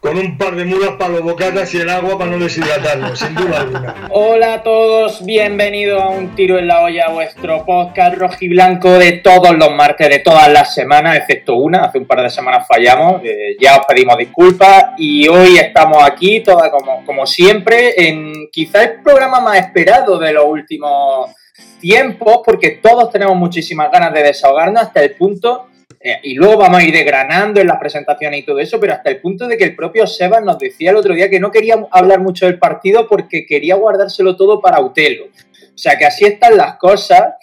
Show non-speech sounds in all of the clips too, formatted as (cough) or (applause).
con un par de mulas para los bocatas y el agua para no deshidratarlo, sin duda alguna. Hola a todos, bienvenidos a Un Tiro en la Olla, vuestro podcast rojiblanco de todos los martes, de todas las semanas, excepto una, hace un par de semanas fallamos, eh, ya os pedimos disculpas y hoy estamos aquí, toda como, como siempre, en quizá el programa más esperado de los últimos tiempos, porque todos tenemos muchísimas ganas de desahogarnos hasta el punto eh, y luego vamos a ir desgranando en las presentaciones y todo eso, pero hasta el punto de que el propio Sebas nos decía el otro día que no quería hablar mucho del partido porque quería guardárselo todo para Utelo. O sea que así están las cosas,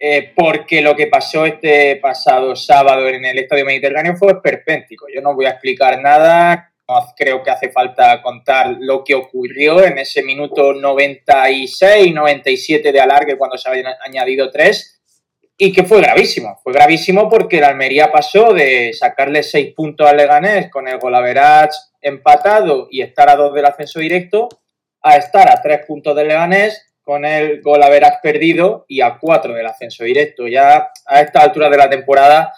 eh, porque lo que pasó este pasado sábado en el Estadio Mediterráneo fue esperpéntico. Yo no voy a explicar nada, no creo que hace falta contar lo que ocurrió en ese minuto 96, 97 de alargue cuando se habían añadido tres y que fue gravísimo. Fue gravísimo porque la Almería pasó de sacarle seis puntos al Leganés con el golaverat empatado y estar a dos del ascenso directo a estar a tres puntos del Leganés con el golaverat perdido y a cuatro del ascenso directo. Ya a esta altura de la temporada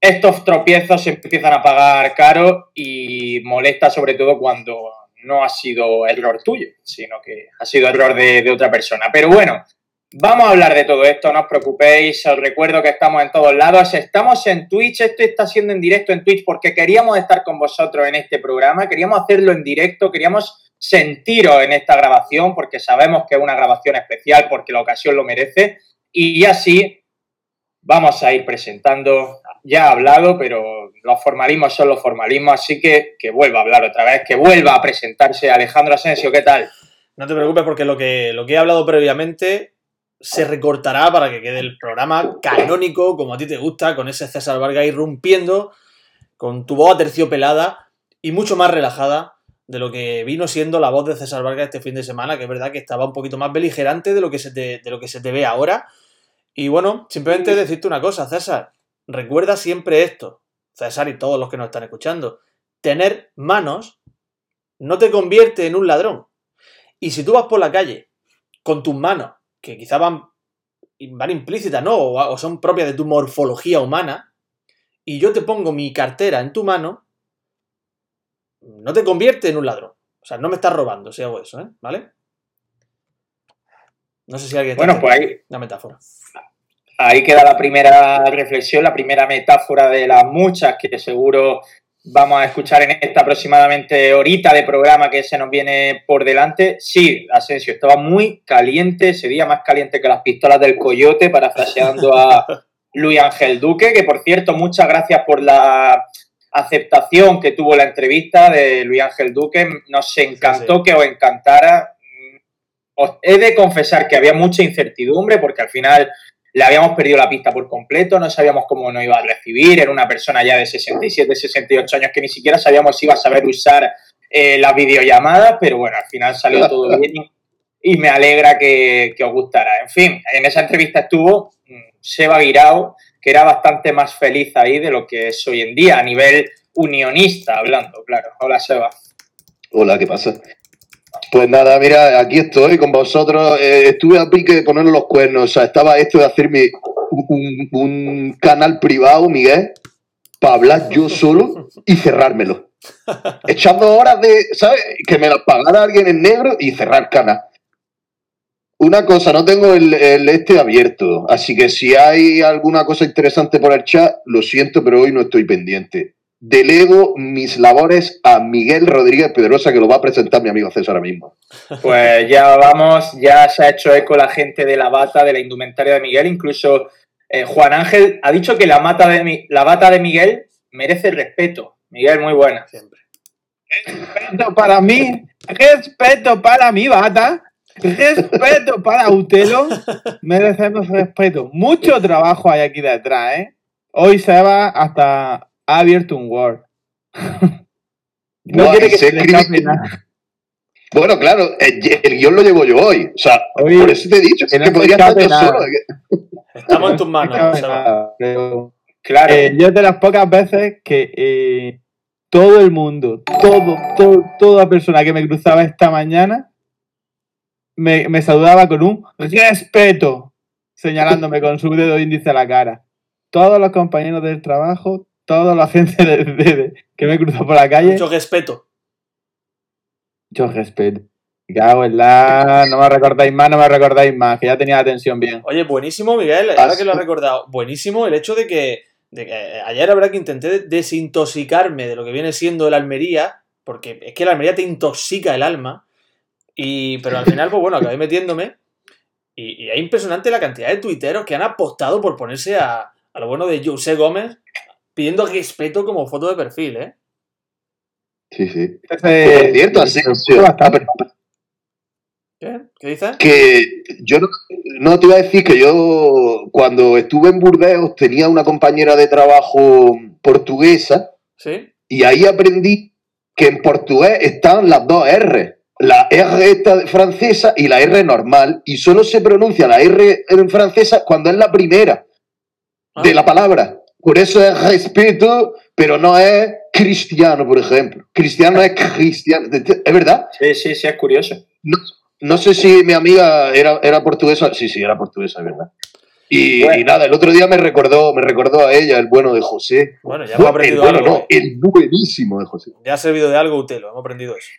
estos tropiezos se empiezan a pagar caro y molesta sobre todo cuando no ha sido error tuyo, sino que ha sido error de otra persona. Pero bueno, Vamos a hablar de todo esto, no os preocupéis, os recuerdo que estamos en todos lados, estamos en Twitch, esto está siendo en directo en Twitch porque queríamos estar con vosotros en este programa, queríamos hacerlo en directo, queríamos sentiros en esta grabación porque sabemos que es una grabación especial porque la ocasión lo merece. Y así vamos a ir presentando, ya ha hablado, pero los formalismos son los formalismos, así que que vuelva a hablar otra vez, que vuelva a presentarse. Alejandro Asensio, ¿qué tal? No te preocupes porque lo que, lo que he hablado previamente se recortará para que quede el programa canónico, como a ti te gusta, con ese César Vargas irrumpiendo, con tu voz aterciopelada y mucho más relajada de lo que vino siendo la voz de César Vargas este fin de semana, que es verdad que estaba un poquito más beligerante de lo que se te, de lo que se te ve ahora. Y bueno, simplemente decirte una cosa, César, recuerda siempre esto, César y todos los que nos están escuchando, tener manos no te convierte en un ladrón. Y si tú vas por la calle con tus manos que quizá van, van implícitas, ¿no? O, son propias de tu morfología humana, y yo te pongo mi cartera en tu mano, no te convierte en un ladrón. O sea, no me estás robando si hago eso, ¿eh? ¿Vale? No sé si alguien... Bueno, pues ahí... Una metáfora. Ahí queda la primera reflexión, la primera metáfora de las muchas que seguro vamos a escuchar en esta aproximadamente horita de programa que se nos viene por delante. Sí, Asensio, estaba muy caliente, ese día más caliente que las pistolas del coyote, parafraseando a (laughs) Luis Ángel Duque, que por cierto, muchas gracias por la aceptación que tuvo la entrevista de Luis Ángel Duque. Nos encantó que os encantara. Os he de confesar que había mucha incertidumbre porque al final le habíamos perdido la pista por completo, no sabíamos cómo nos iba a recibir, era una persona ya de 67, 68 años que ni siquiera sabíamos si iba a saber usar eh, las videollamadas, pero bueno, al final salió todo (laughs) bien y, me alegra que, os gustara. En fin, en esa entrevista estuvo mm, Seba Guirao, que era bastante más feliz ahí de lo que es hoy en día, a nivel unionista hablando, claro. Hola Seba. Hola, ¿qué pasa? Pues nada, mira, aquí estoy con vosotros. Eh, estuve a pique de poner los cuernos. O sea, estaba esto de hacerme un, canal privado, Miguel, para hablar yo solo y cerrármelo. (laughs) Echando horas de, ¿sabes? Que me las pagara alguien en negro y cerrar canal. Una cosa, no tengo el, el, este abierto, así que si hay alguna cosa interesante por el chat, lo siento, pero hoy no estoy pendiente delego mis labores a Miguel Rodríguez Pedrosa, que lo va a presentar mi amigo César ahora mismo. Pues ya vamos, ya se ha hecho eco la gente de la bata, de la indumentaria de Miguel, incluso eh, Juan Ángel ha dicho que la, mata de, la bata de Miguel merece respeto. Miguel, muy buena. Siempre. Respeto para mí, respeto para mi bata, respeto para Utelo, merecemos respeto. Mucho trabajo hay aquí detrás, ¿eh? Hoy se va hasta ha abierto un Word. (laughs) no quiere que se nada. Bueno, claro, el, guion lo llevo yo hoy. O sea, por eso te he dicho, que, podría estar yo solo. Estamos en tus manos. Claro. Eh, yo de las pocas veces que eh, todo el mundo, todo, todo, toda persona que me cruzaba esta mañana me, me saludaba con un respeto, señalándome con su dedo índice a la cara. Todos los compañeros del trabajo, toda la gente de- de- de- que me cruzó por la calle, Mucho respeto. yo respeto. Cago en la... No me recordáis más, no me recordáis más, que ya tenía la tensión bien. Oye, buenísimo, Miguel, ahora que lo has recordado, buenísimo el hecho de que, de que, eh, ayer, la verdad, que intenté desintoxicarme de lo que viene siendo el Almería, porque es que el Almería te intoxica el alma, y, pero al final, pues bueno, acabé metiéndome, y, y es impresionante la cantidad de tuiteros que han apostado por ponerse a, a lo bueno de José Gómez, pidiendo respeto como foto de perfil, ¿eh? Sí, sí. Por cierto, bastante. ¿Qué? ¿Qué dices? que yo no, no te iba a decir que yo cuando estuve en Burdeos tenía una compañera de trabajo portuguesa ¿Sí? y ahí aprendí que en portugués están las dos R. La R esta francesa y la R normal. Y solo se pronuncia la R en francesa cuando es la primera Ah, de la palabra. Por eso es respeto, pero no es cristiano, por ejemplo. Cristiano es cristiano. ¿Es verdad? Sí, sí, sí, es curioso. No sé si mi amiga era, era portuguesa. Sí, sí, era portuguesa, es verdad. Y, Bueno. y nada, el otro día me recordó, me recordó a ella, el bueno de José. Bueno, ya hemos Bu- el aprendido bueno, algo. no, el buenísimo de José. Ya ha servido de algo, Utelo, hemos aprendido eso.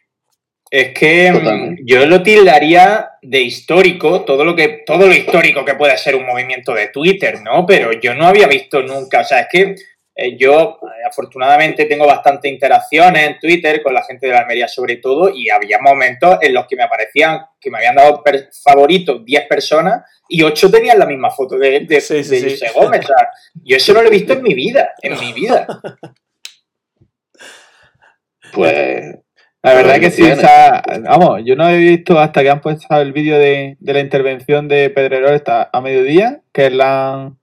Es que mm, Totalmente. yo lo tildaría de histórico, todo lo que, todo lo histórico que puede ser un movimiento de Twitter, ¿no? Pero yo no había visto nunca, o sea, es que eh, yo eh, afortunadamente tengo bastante interacciones en Twitter con la gente de la Almería sobre todo, y había momentos en los que me aparecían, que me habían dado favoritos 10 personas y 8 tenían la misma foto de, de, Sí, sí, de sí. José Gómez. O sea, yo eso no lo he visto en mi vida, en mi vida. (laughs) Pues La verdad que sí, sea, vamos, yo no he visto hasta que han puesto el vídeo de, de la intervención de Pedrerol a mediodía, que la han,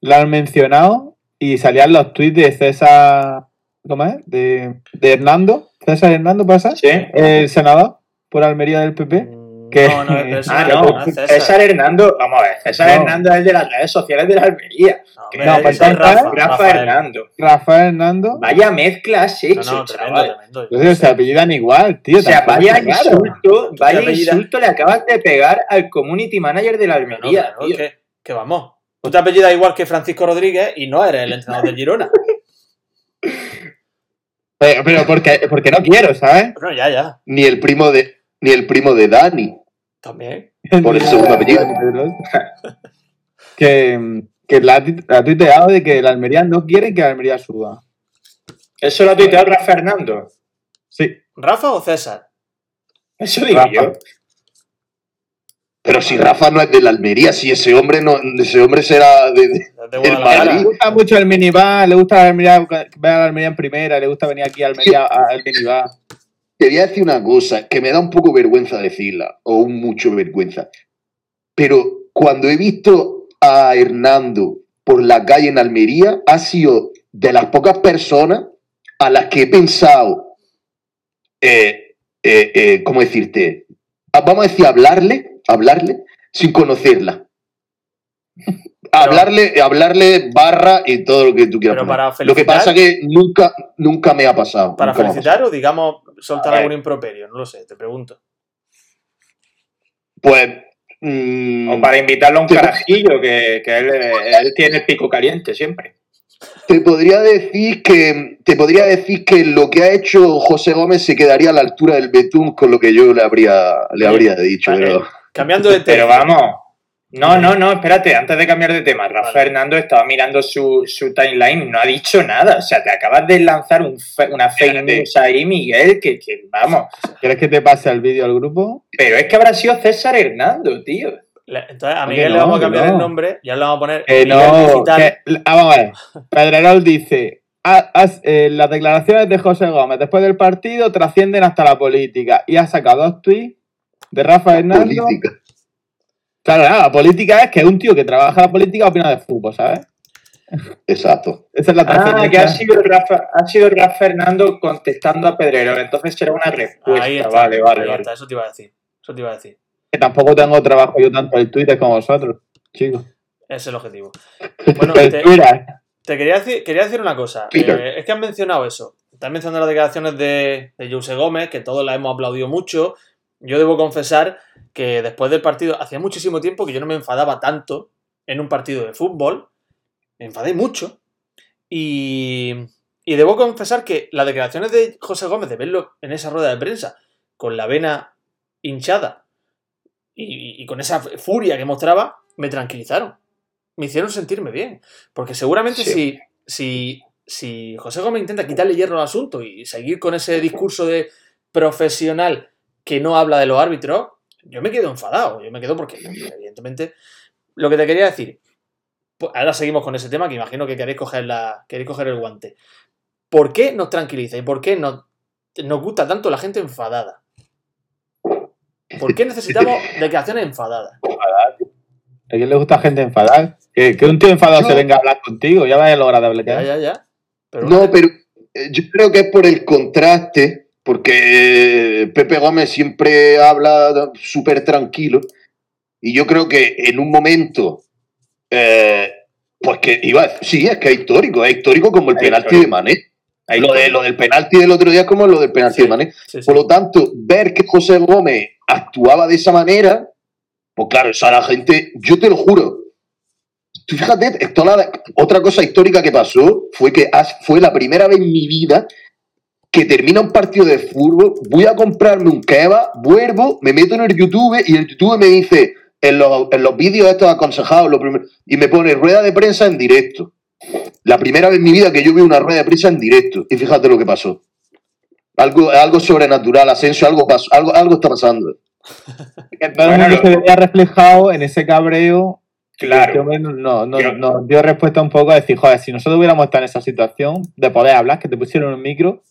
la han mencionado y salían los tweets de César, ¿cómo es? De, de Hernando, César Hernando pasa, Sí. el senador por Almería del PP. ¿Qué? No, no, pero eso (laughs) Ah, no, César. César. Hernando, vamos a ver, César No. Hernando es el de las redes sociales de la Almería. No, Que pues es Rafa, Rafa Rafael. Hernando. Rafael Hernando, Vaya mezcla has No, hecho, no, tremendo, chaval. tremendo. entonces se apellidan igual, tío. O sea, vaya insulto, vaya insulto le acabas de pegar al community manager de la No, Almería, tío. que, que vamos. Tú te apellidas igual que Francisco Rodríguez y no eres el entrenador del Girona. (laughs) Pero, pero porque, porque no quiero, ¿sabes? Bueno, ya, ya. ni el primo de ni el primo de Dani. También. (laughs) Por el segundo apellido. (laughs) que, que la, ha tit- la ha tuiteado de que la Almería no quiere que la Almería suba. Eso lo ha tuiteado Rafa Hernando. Sí. ¿Rafa o César? Eso digo Rafa. yo. Pero si Rafa no es de la Almería, si ese hombre no, ese hombre será de, de- De El Guadalajara. Madrid. Le gusta mucho el minibar, le gusta la Almería, ver a la Almería en primera, le gusta venir aquí a Almería al minibar. Te voy a decir una cosa que me da un poco vergüenza decirla, o un mucho vergüenza. Pero cuando he visto a Hernando por la calle en Almería, ha sido de las pocas personas a las que he pensado, eh, eh, eh, ¿cómo decirte? Ah, Vamos a decir, hablarle, hablarle, sin conocerla. (laughs) hablarle, hablarle barra y todo lo que tú quieras. Pero para lo que felicitar- pasa que nunca, nunca me ha pasado. ¿Para felicitar o, digamos, soltar algún improperio? No lo sé, te pregunto. Pues. mm, O para invitarlo a un Te- carajillo, que, que él, él tiene el pico caliente siempre. Te podría decir que. Te podría decir que lo que ha hecho José Gómez se quedaría a la altura del Betún con lo que yo le habría, le habría dicho. vale. Pero, Cambiando de tema. Pero vamos. No, no, no, espérate, antes de cambiar de tema, Rafa Vale. Hernando estaba mirando su, su timeline, no ha dicho nada. O sea, te acabas de lanzar un fe- una fake news ahí, Miguel, que, que vamos. ¿Quieres que te pase el vídeo al grupo? Pero es que habrá sido César Hernando, tío. Le- Entonces, a Miguel le vamos a cambiar no. el nombre, ya le vamos a poner Que Miguel no, Digital. que- ah, vamos a ver. Pedrerol dice, "Ha- has- eh, las declaraciones de José Gómez después del partido trascienden hasta la política. Y ha sacado dos tweets de Rafa Hernando. política. Claro, claro, la política es que un tío que trabaja la política opina de fútbol, ¿sabes? Exacto. Esa es la Ah, que ha sido Rafa, ha sido Rafa Hernando contestando a Pedrero, entonces será una respuesta. Ahí está, vale, vale, ahí vale. está, eso te iba a decir. Eso te iba a decir. Que tampoco tengo trabajo yo tanto en Twitter como vosotros, chicos. Ese es el objetivo. Bueno, te, Twitter, Te quería decir, quería decir una cosa. Peter. Eh, es que has mencionado eso. Te has mencionado las declaraciones de, de Jose Gómez, que todos las hemos aplaudido mucho. Yo debo confesar que después del partido, hacía muchísimo tiempo que yo no me enfadaba tanto en un partido de fútbol. Me enfadé mucho. Y, y debo confesar que las declaraciones de José Gómez, de verlo en esa rueda de prensa, con la vena hinchada y, y con esa furia que mostraba, me tranquilizaron. Me hicieron sentirme bien. Porque seguramente Sí. si, si, si José Gómez intenta quitarle hierro al asunto y seguir con ese discurso de profesional que no habla de los árbitros, yo me quedo enfadado. Yo me quedo porque, evidentemente, lo que te quería decir. pues ahora seguimos con ese tema que imagino que queréis coger, la, queréis coger el guante. ¿Por qué nos tranquiliza y por qué nos, nos gusta tanto la gente enfadada? ¿Por qué necesitamos (laughs) declaraciones enfadadas? ¿A quién le gusta gente enfadada? Que, que un tío enfadado se venga a hablar contigo, ya vaya a lograr de Ya, ya, ya. Pero No, pero eh, yo creo que es por el contraste, porque Pepe Gómez siempre habla súper tranquilo, y yo creo que en un momento, eh, pues que iba, a- sí, es que es histórico, es histórico como el Es penalti histórico. de Mané. Lo, de, lo del penalti del otro día es como lo del penalti Sí. de Mané. Sí, sí. Por lo tanto, ver que José Gómez actuaba de esa manera, pues claro, esa la gente, yo te lo juro. Tú fíjate, esto la- otra cosa histórica que pasó fue que fue la primera vez en mi vida que termina un partido de fútbol, voy a comprarme un kebab, vuelvo, me meto en el YouTube y el YouTube me dice en los, en los vídeos estos aconsejados lo primero, y me pone rueda de prensa en directo. La primera vez en mi vida que yo vi una rueda de prensa en directo. Y fíjate lo que pasó. Algo, algo sobrenatural, Asensio, algo, pasó, algo, algo está pasando. (laughs) Que Bueno, lo- se veía reflejado en ese cabreo. Claro. Este hombre no- no- nos dio respuesta un poco a decir, joder, si nosotros hubiéramos estado en esa situación de poder hablar, que te pusieron un micro,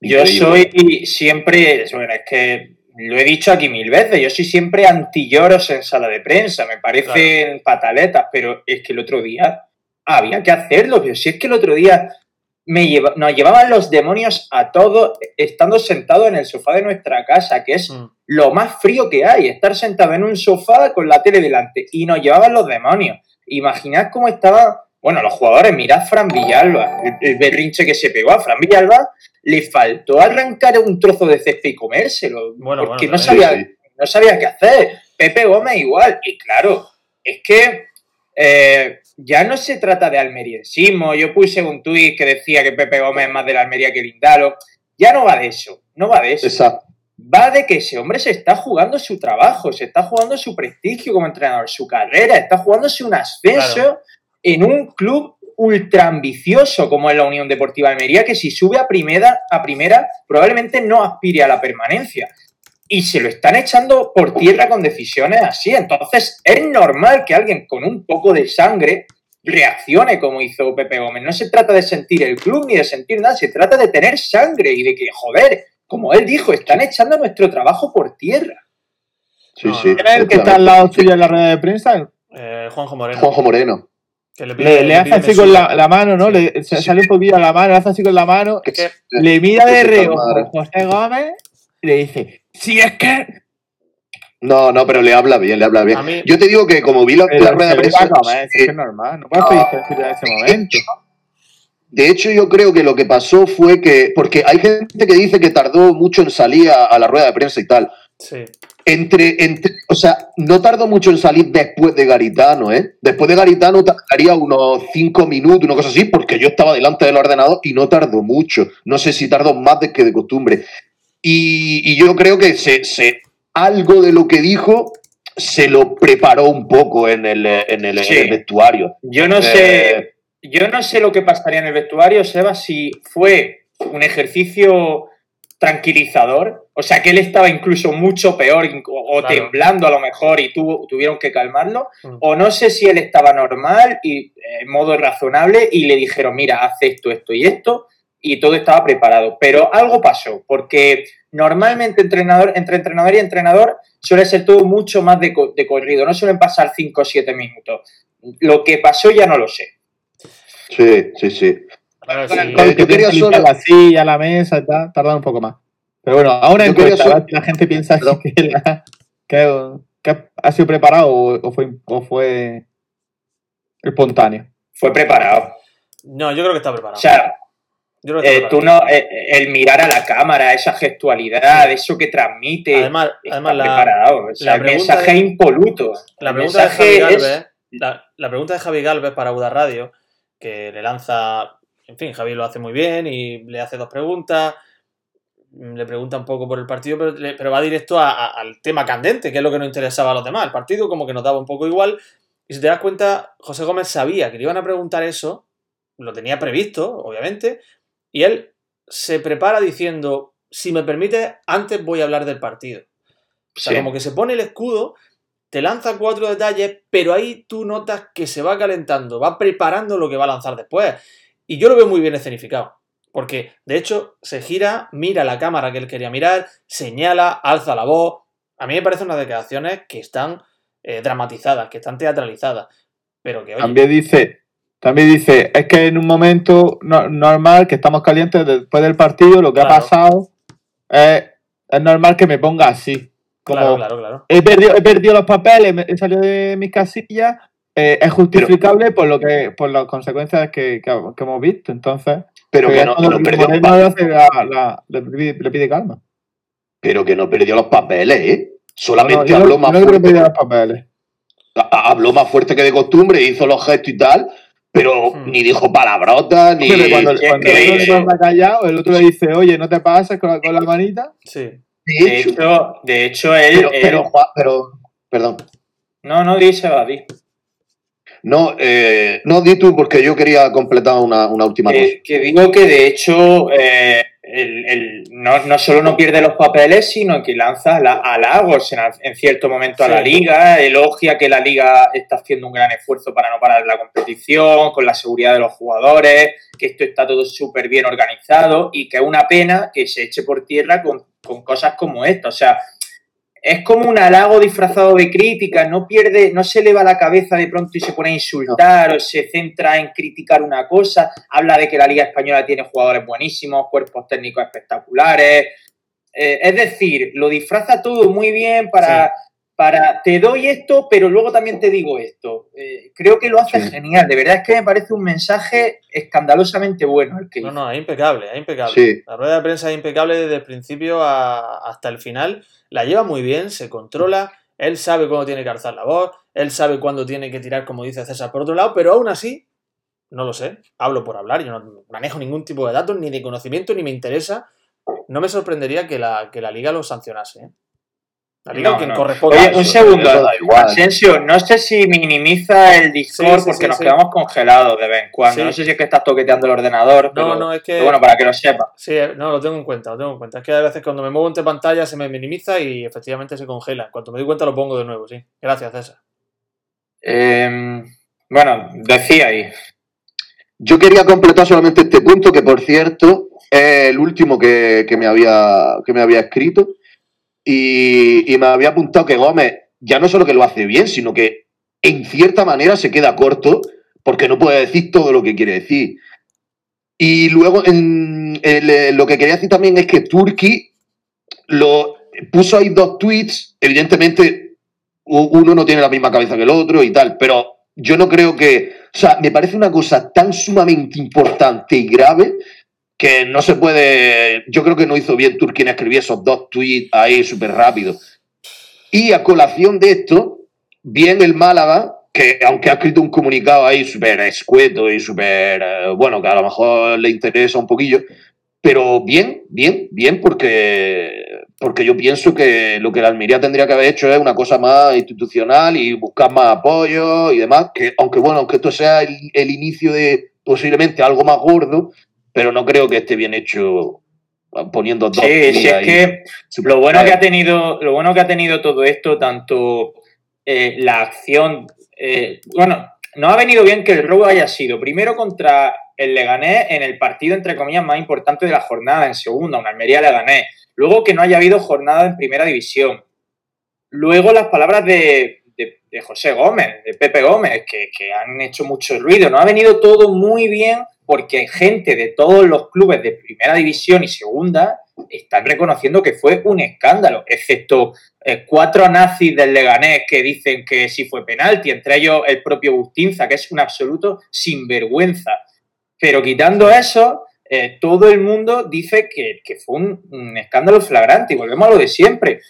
Yo soy siempre, bueno, es que lo he dicho aquí mil veces, yo soy siempre anti-lloros en sala de prensa, me parecen pataletas, pero es que el otro día había que hacerlo, pero si es que el otro día me lleva- nos llevaban los demonios a todos estando sentados en el sofá de nuestra casa, que es Mm. lo más frío que hay, estar sentado en un sofá con la tele delante, y nos llevaban los demonios. Imaginad cómo estaban, bueno, los jugadores, mirad Fran Villalba, el, el berrinche que se pegó a Fran Villalba, le faltó arrancar un trozo de césped y comérselo, Bueno, porque bueno, no, sabía, Sí, no sabía qué hacer. Pepe Gómez igual, y claro, es que eh, ya no se trata de almeriensismo, yo puse un tuit que decía que Pepe Gómez es más de la Almería que Lindaro, ya no va de eso, no va de eso Exacto. va de que ese hombre se está jugando su trabajo, se está jugando su prestigio como entrenador, su carrera, está jugándose un ascenso Claro. En un club ultra ambicioso como es la Unión Deportiva Almería, que si sube a primera, a primera probablemente no aspire a la permanencia. Y se lo están echando por tierra con decisiones así. Entonces es normal que alguien con un poco de sangre reaccione como hizo Pepe Gómez. No se trata de sentir el club ni de sentir nada, se trata de tener sangre y de que, joder, como él dijo, están echando nuestro trabajo por tierra. Sí, No, sí. ¿quién es el que está al lado suyo en la rueda de prensa? Eh, Juanjo Moreno. Juanjo Moreno. Que le, Le, pide- le hace así con la, la mano, ¿no? Sí. Le, Sí. sale un poquillo a la mano, le hace así con la mano, Es que le mira de reojo José Gómez y le dice, si es que... No, no, pero le habla bien, le habla bien. Mí- Yo te digo que como vi la, la rueda de prensa, si eh, es que es normal, no puedes pedir en ese momento. de hecho yo creo que lo que pasó fue que, porque hay gente que dice que tardó mucho en salir a, a la rueda de prensa y tal. sí. Entre, entre, o sea, no tardó mucho en salir después de Garitano, ¿eh? Después de Garitano tardaría unos cinco minutos, una cosa así, porque yo estaba delante del ordenador y no tardó mucho. No sé si tardó más de que de costumbre. Y, y yo creo que se, se- algo de lo que dijo se lo preparó un poco en el, en el, en Sí. el vestuario. Yo no Eh, sé, yo no sé lo que pasaría en el vestuario, Seba, si fue un ejercicio tranquilizador, o sea que él estaba incluso mucho peor o, o Claro. temblando a lo mejor y tuvo, tuvieron que calmarlo, Mm. o no sé si él estaba normal y eh, en modo razonable y le dijeron, mira, haz esto, esto y esto, y todo estaba preparado. Pero algo pasó, porque normalmente entrenador, entre entrenador y entrenador suele ser todo mucho más de, co- de corrido, no suelen pasar 5 o 7 minutos. Lo que pasó ya no lo sé. Sí, sí, sí. Bueno, Con sí. el- Con el yo que solo- la silla, la mesa, tal, tarda un poco más. Pero bueno, ahora en quería cuenta, solo- a ver si la gente piensa Perdón. que, la- que- que ha sido preparado o, o fue, o fue espontáneo. Fue preparado. No, yo creo que está preparado. O sea, Yo creo que está eh, tú no, eh, el mirar a la cámara, esa gestualidad, eso que transmite, Además, está además la, preparado. O sea, la el mensaje de- es impoluto. la pregunta de Javi es- Galvez, la, la pregunta de Javi Galvez para Uda Radio, que le lanza, en fin, Javi lo hace muy bien y le hace dos preguntas, le pregunta un poco por el partido, pero, va directo a- a- al tema candente, que es lo que nos interesaba a los demás. El partido como que nos daba un poco igual. Y si te das cuenta, José Gómez sabía que le iban a preguntar eso, lo tenía previsto, obviamente, y él se prepara diciendo, si me permite, antes voy a hablar del partido. O sea, Sí. como que se pone el escudo, te lanza cuatro detalles, pero ahí tú notas que se va calentando, va preparando lo que va a lanzar después. Y yo lo veo muy bien escenificado. Porque, de hecho, se gira, mira la cámara que él quería mirar, señala, alza la voz. A mí me parecen unas declaraciones que están eh, dramatizadas, que están teatralizadas. Pero que, oye, También dice, también dice, es que en un momento no- normal, que estamos calientes después del partido, lo que Claro. ha pasado, es, es normal que me ponga así. Como claro, claro, claro. He, perdido, he perdido los papeles, me- he salido de mis casillas, eh, es justificable por lo que por las consecuencias que, que- que hemos visto. Entonces, Pero que no, no perdió, hace la- la- le pide, le pide calma. pero que no perdió los papeles, ¿eh? No, Solamente no, yo habló no- más no fuerte. los papeles. ha- habló más fuerte que de costumbre, hizo los gestos y tal, pero Hmm. ni dijo palabrotas, ni. Pero cuando, cuando que el otro se callado, el otro le dice, oye, no te pases con la, con la manita. Sí. De hecho, de hecho él, pero, él- pero, Juan- pero- perdón. no, no dice, va, di. No, eh, no, di tú, porque yo quería completar una, una última cosa. Eh, que digo que de hecho eh, el- el- no, no solo no pierde los papeles, sino que lanza la- halagos en, en cierto momento a la liga, elogia que la liga está haciendo un gran esfuerzo para no parar la competición, con la seguridad de los jugadores, que esto está todo súper bien organizado y que es una pena que se eche por tierra con, con cosas como esta. O sea, es como un halago disfrazado de crítica, no pierde, no se eleva la cabeza de pronto y se pone a insultar o se centra en criticar una cosa, habla de que la Liga Española tiene jugadores buenísimos, cuerpos técnicos espectaculares. Eh, es decir, lo disfraza todo muy bien para, para te doy esto, pero luego también te digo esto. Eh, creo que lo hace Sí. genial, de verdad es que me parece un mensaje escandalosamente bueno el que No, hizo. no, es impecable, es impecable. Sí. La rueda de prensa es impecable desde el principio a- hasta el final. La lleva muy bien, se controla, él sabe cuándo tiene que alzar la voz, él sabe cuándo tiene que tirar, como dice César, por otro lado, pero aún así, no lo sé, hablo por hablar, yo no manejo ningún tipo de datos, ni de conocimiento, ni me interesa. No me sorprendería que la, que la liga lo sancionase. ¿eh? La liga, No, quien no. corresponde. Oye, un segundo. Asensio, no sé si minimiza el Discord Sí, sí, porque sí, nos sí. quedamos congelados de vez en cuando. Sí. No sé si es que estás toqueteando el ordenador, pero, No, no, es que. pero bueno, para que lo sepa. Sí, eh, no, lo tengo en cuenta, lo tengo en cuenta. Es que a veces cuando me muevo entre pantalla se me minimiza y efectivamente se congela. En cuanto me doy cuenta lo pongo de nuevo, sí. Gracias, César. Eh, bueno, decía ahí. Yo quería completar solamente este punto, que por cierto es el último que, que me, había, que me había escrito. Y, me había apuntado que Gómez ya no solo que lo hace bien, sino que en cierta manera se queda corto porque no puede decir todo lo que quiere decir. Y luego en, lo que quería decir también es que Turki lo puso ahí dos tweets, evidentemente uno no tiene la misma cabeza que el otro y tal, pero yo no creo que, o sea, me parece una cosa tan sumamente importante y grave que no se puede, yo creo que no hizo bien Turki en escribir esos dos tweets ahí súper rápido. Y a colación de esto, bien el Málaga, que aunque ha escrito un comunicado ahí súper escueto y súper, eh, bueno, que a lo mejor le interesa un poquillo, pero bien, bien, bien, porque, porque yo pienso que lo que la Almería tendría que haber hecho es una cosa más institucional y buscar más apoyo y demás, que aunque bueno, aunque esto sea el, el inicio de posiblemente algo más gordo, pero no creo que esté bien hecho poniendo dos Sí, tweets es que lo bueno que ha tenido, lo bueno que ha tenido todo esto, tanto eh, la acción, eh, bueno, no ha venido bien que el robo haya sido primero contra el Leganés en el partido entre comillas más importante de la jornada, en segunda, un Almería Leganés. Luego que no haya habido jornada en primera división. Luego las palabras de, de- de José Gómez, de Pepe Gómez, que, que han hecho mucho ruido. No ha venido todo muy bien porque gente de todos los clubes de primera división y segunda están reconociendo que fue un escándalo, excepto eh, cuatro nazis del Leganés que dicen que sí fue penalti, entre ellos el propio Bustinza, que es un absoluto sinvergüenza. Pero quitando eso, eh, todo el mundo dice que, fue un escándalo flagrante y volvemos a lo de siempre.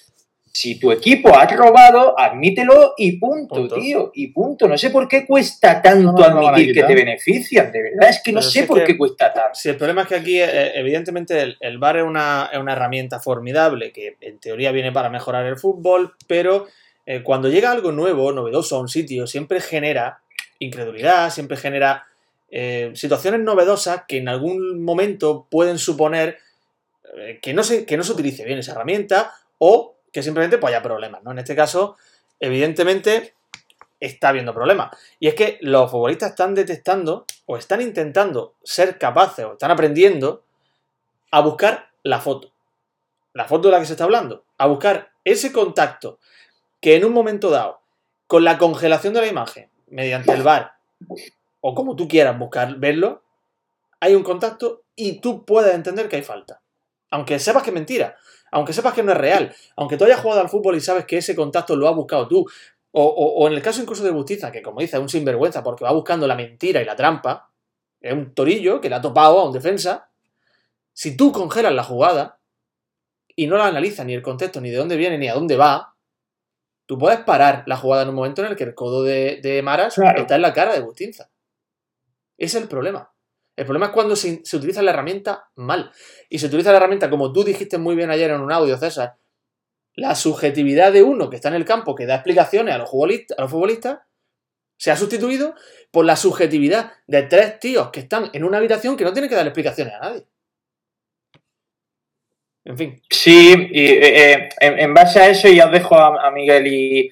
Si tu equipo ha robado, admítelo y punto, Punto. tío, y punto. No sé por qué cuesta tanto No, no admitir que te benefician, de verdad, es que no Pero sé si por qué cuesta tanto. Si el problema es que aquí, eh, evidentemente, el, el VAR es una, es una herramienta formidable que en teoría viene para mejorar el fútbol, pero eh, cuando llega algo nuevo, novedoso a un sitio, siempre genera incredulidad, siempre genera eh, situaciones novedosas que en algún momento pueden suponer eh, que, no se, que no se utilice bien esa herramienta o que simplemente pues, haya problemas. ¿no? En este caso, evidentemente, está habiendo problemas. Y es que los futbolistas están detectando o están intentando ser capaces o están aprendiendo a buscar la foto. La foto de la que se está hablando. A buscar ese contacto que en un momento dado, con la congelación de la imagen, mediante el VAR, o como tú quieras buscar verlo, hay un contacto y tú puedes entender que hay falta. Aunque sepas que es mentira, aunque sepas que no es real, aunque tú hayas jugado al fútbol y sabes que ese contacto lo has buscado tú, o, o- o en el caso incluso de Bustiza, que como dice, es un sinvergüenza porque va buscando la mentira y la trampa, es un torillo que le ha topado a un defensa, si tú congelas la jugada y no la analizas ni el contexto, ni de dónde viene, ni a dónde va, tú puedes parar la jugada en un momento en el que el codo de, de Maras Claro. está en la cara de Bustinza. Ese es el problema. El problema es cuando se, utiliza la herramienta mal. Y se utiliza la herramienta, como tú dijiste muy bien ayer en un audio, César, la subjetividad de uno que está en el campo, que da explicaciones a los futbolistas, a los futbolistas se ha sustituido por la subjetividad de tres tíos que están en una habitación que no tienen que dar explicaciones a nadie. En fin. Sí, y eh, eh, en, base a eso, ya os dejo a, a Miguel y,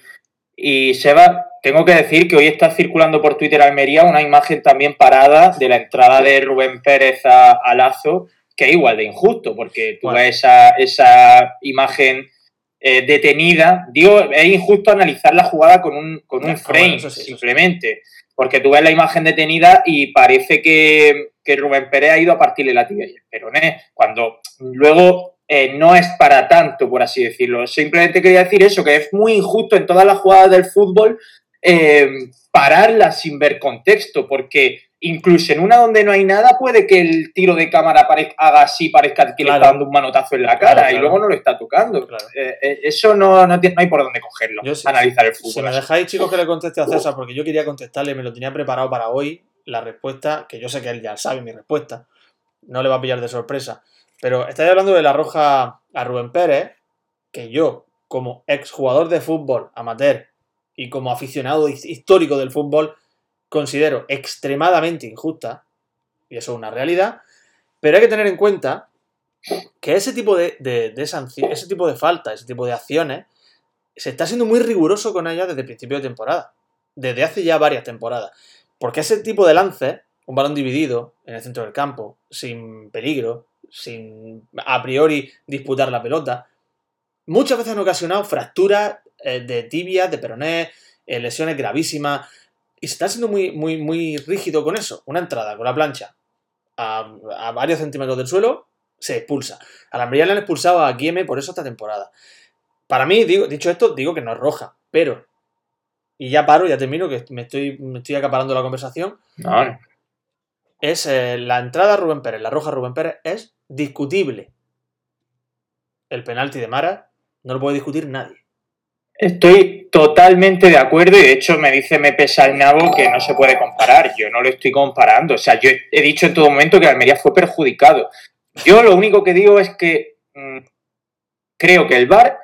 y Seba. Tengo que decir que hoy está circulando por Twitter Almería una imagen también parada de la entrada de Rubén Pérez a, a Lazo, que es igual de injusto, porque tú Bueno. ves esa, esa imagen eh, detenida. Digo, es injusto analizar la jugada con un, con un Ah, frame, bueno, eso sí, eso sí. simplemente. Porque tú ves la imagen detenida y parece que, que Rubén Pérez ha ido a partirle la tibia y el peroné, cuando luego eh, no es para tanto, por así decirlo. Simplemente quería decir eso, que es muy injusto en todas las jugadas del fútbol eh, pararlas sin ver contexto, porque incluso en una donde no hay nada puede que el tiro de cámara parezca, haga así, parezca que le está dando un manotazo en la cara Claro, y luego no lo está tocando. Eh, eh, eso no, no, tiene- no hay por dónde cogerlo, Yo sí. analizar el Si fútbol. me así. dejáis, chicos, que le conteste a César, porque yo quería contestarle, me lo tenía preparado para hoy, la respuesta, que yo sé que él ya sabe mi respuesta, no le va a pillar de sorpresa. Pero estáis hablando de la roja a Rubén Pérez, que yo, como exjugador de fútbol amateur y como aficionado his- histórico del fútbol, considero extremadamente injusta, y eso es una realidad, pero hay que tener en cuenta que ese tipo de, de, de sanci- ese tipo de faltas, ese tipo de acciones, se está siendo muy riguroso con ellas desde el principio de temporada. Desde hace ya varias temporadas. Porque ese tipo de lances, un balón dividido en el centro del campo, sin peligro, sin a priori disputar la pelota, muchas veces han ocasionado fracturas de tibias, de peroné, eh, lesiones gravísimas. Y se está siendo muy, muy, muy rígido con eso. Una entrada con la plancha a, a varios centímetros del suelo, se expulsa. A la Almería le han expulsado a Guieme por eso esta temporada. Para mí, digo, dicho esto, digo que no es roja, pero. Y ya paro, ya termino, que me estoy, me estoy acaparando la conversación. No. Es eh, la entrada a Rubén Pérez, la roja a Rubén Pérez, es discutible. El penalti de Mara no lo puede discutir nadie. Estoy totalmente de acuerdo y de hecho me dice Mepe Salnabo que no se puede comparar. Yo no lo estoy comparando. O sea, yo he dicho en todo momento que Almería fue perjudicado. Yo lo único que digo es que mm, creo que el VAR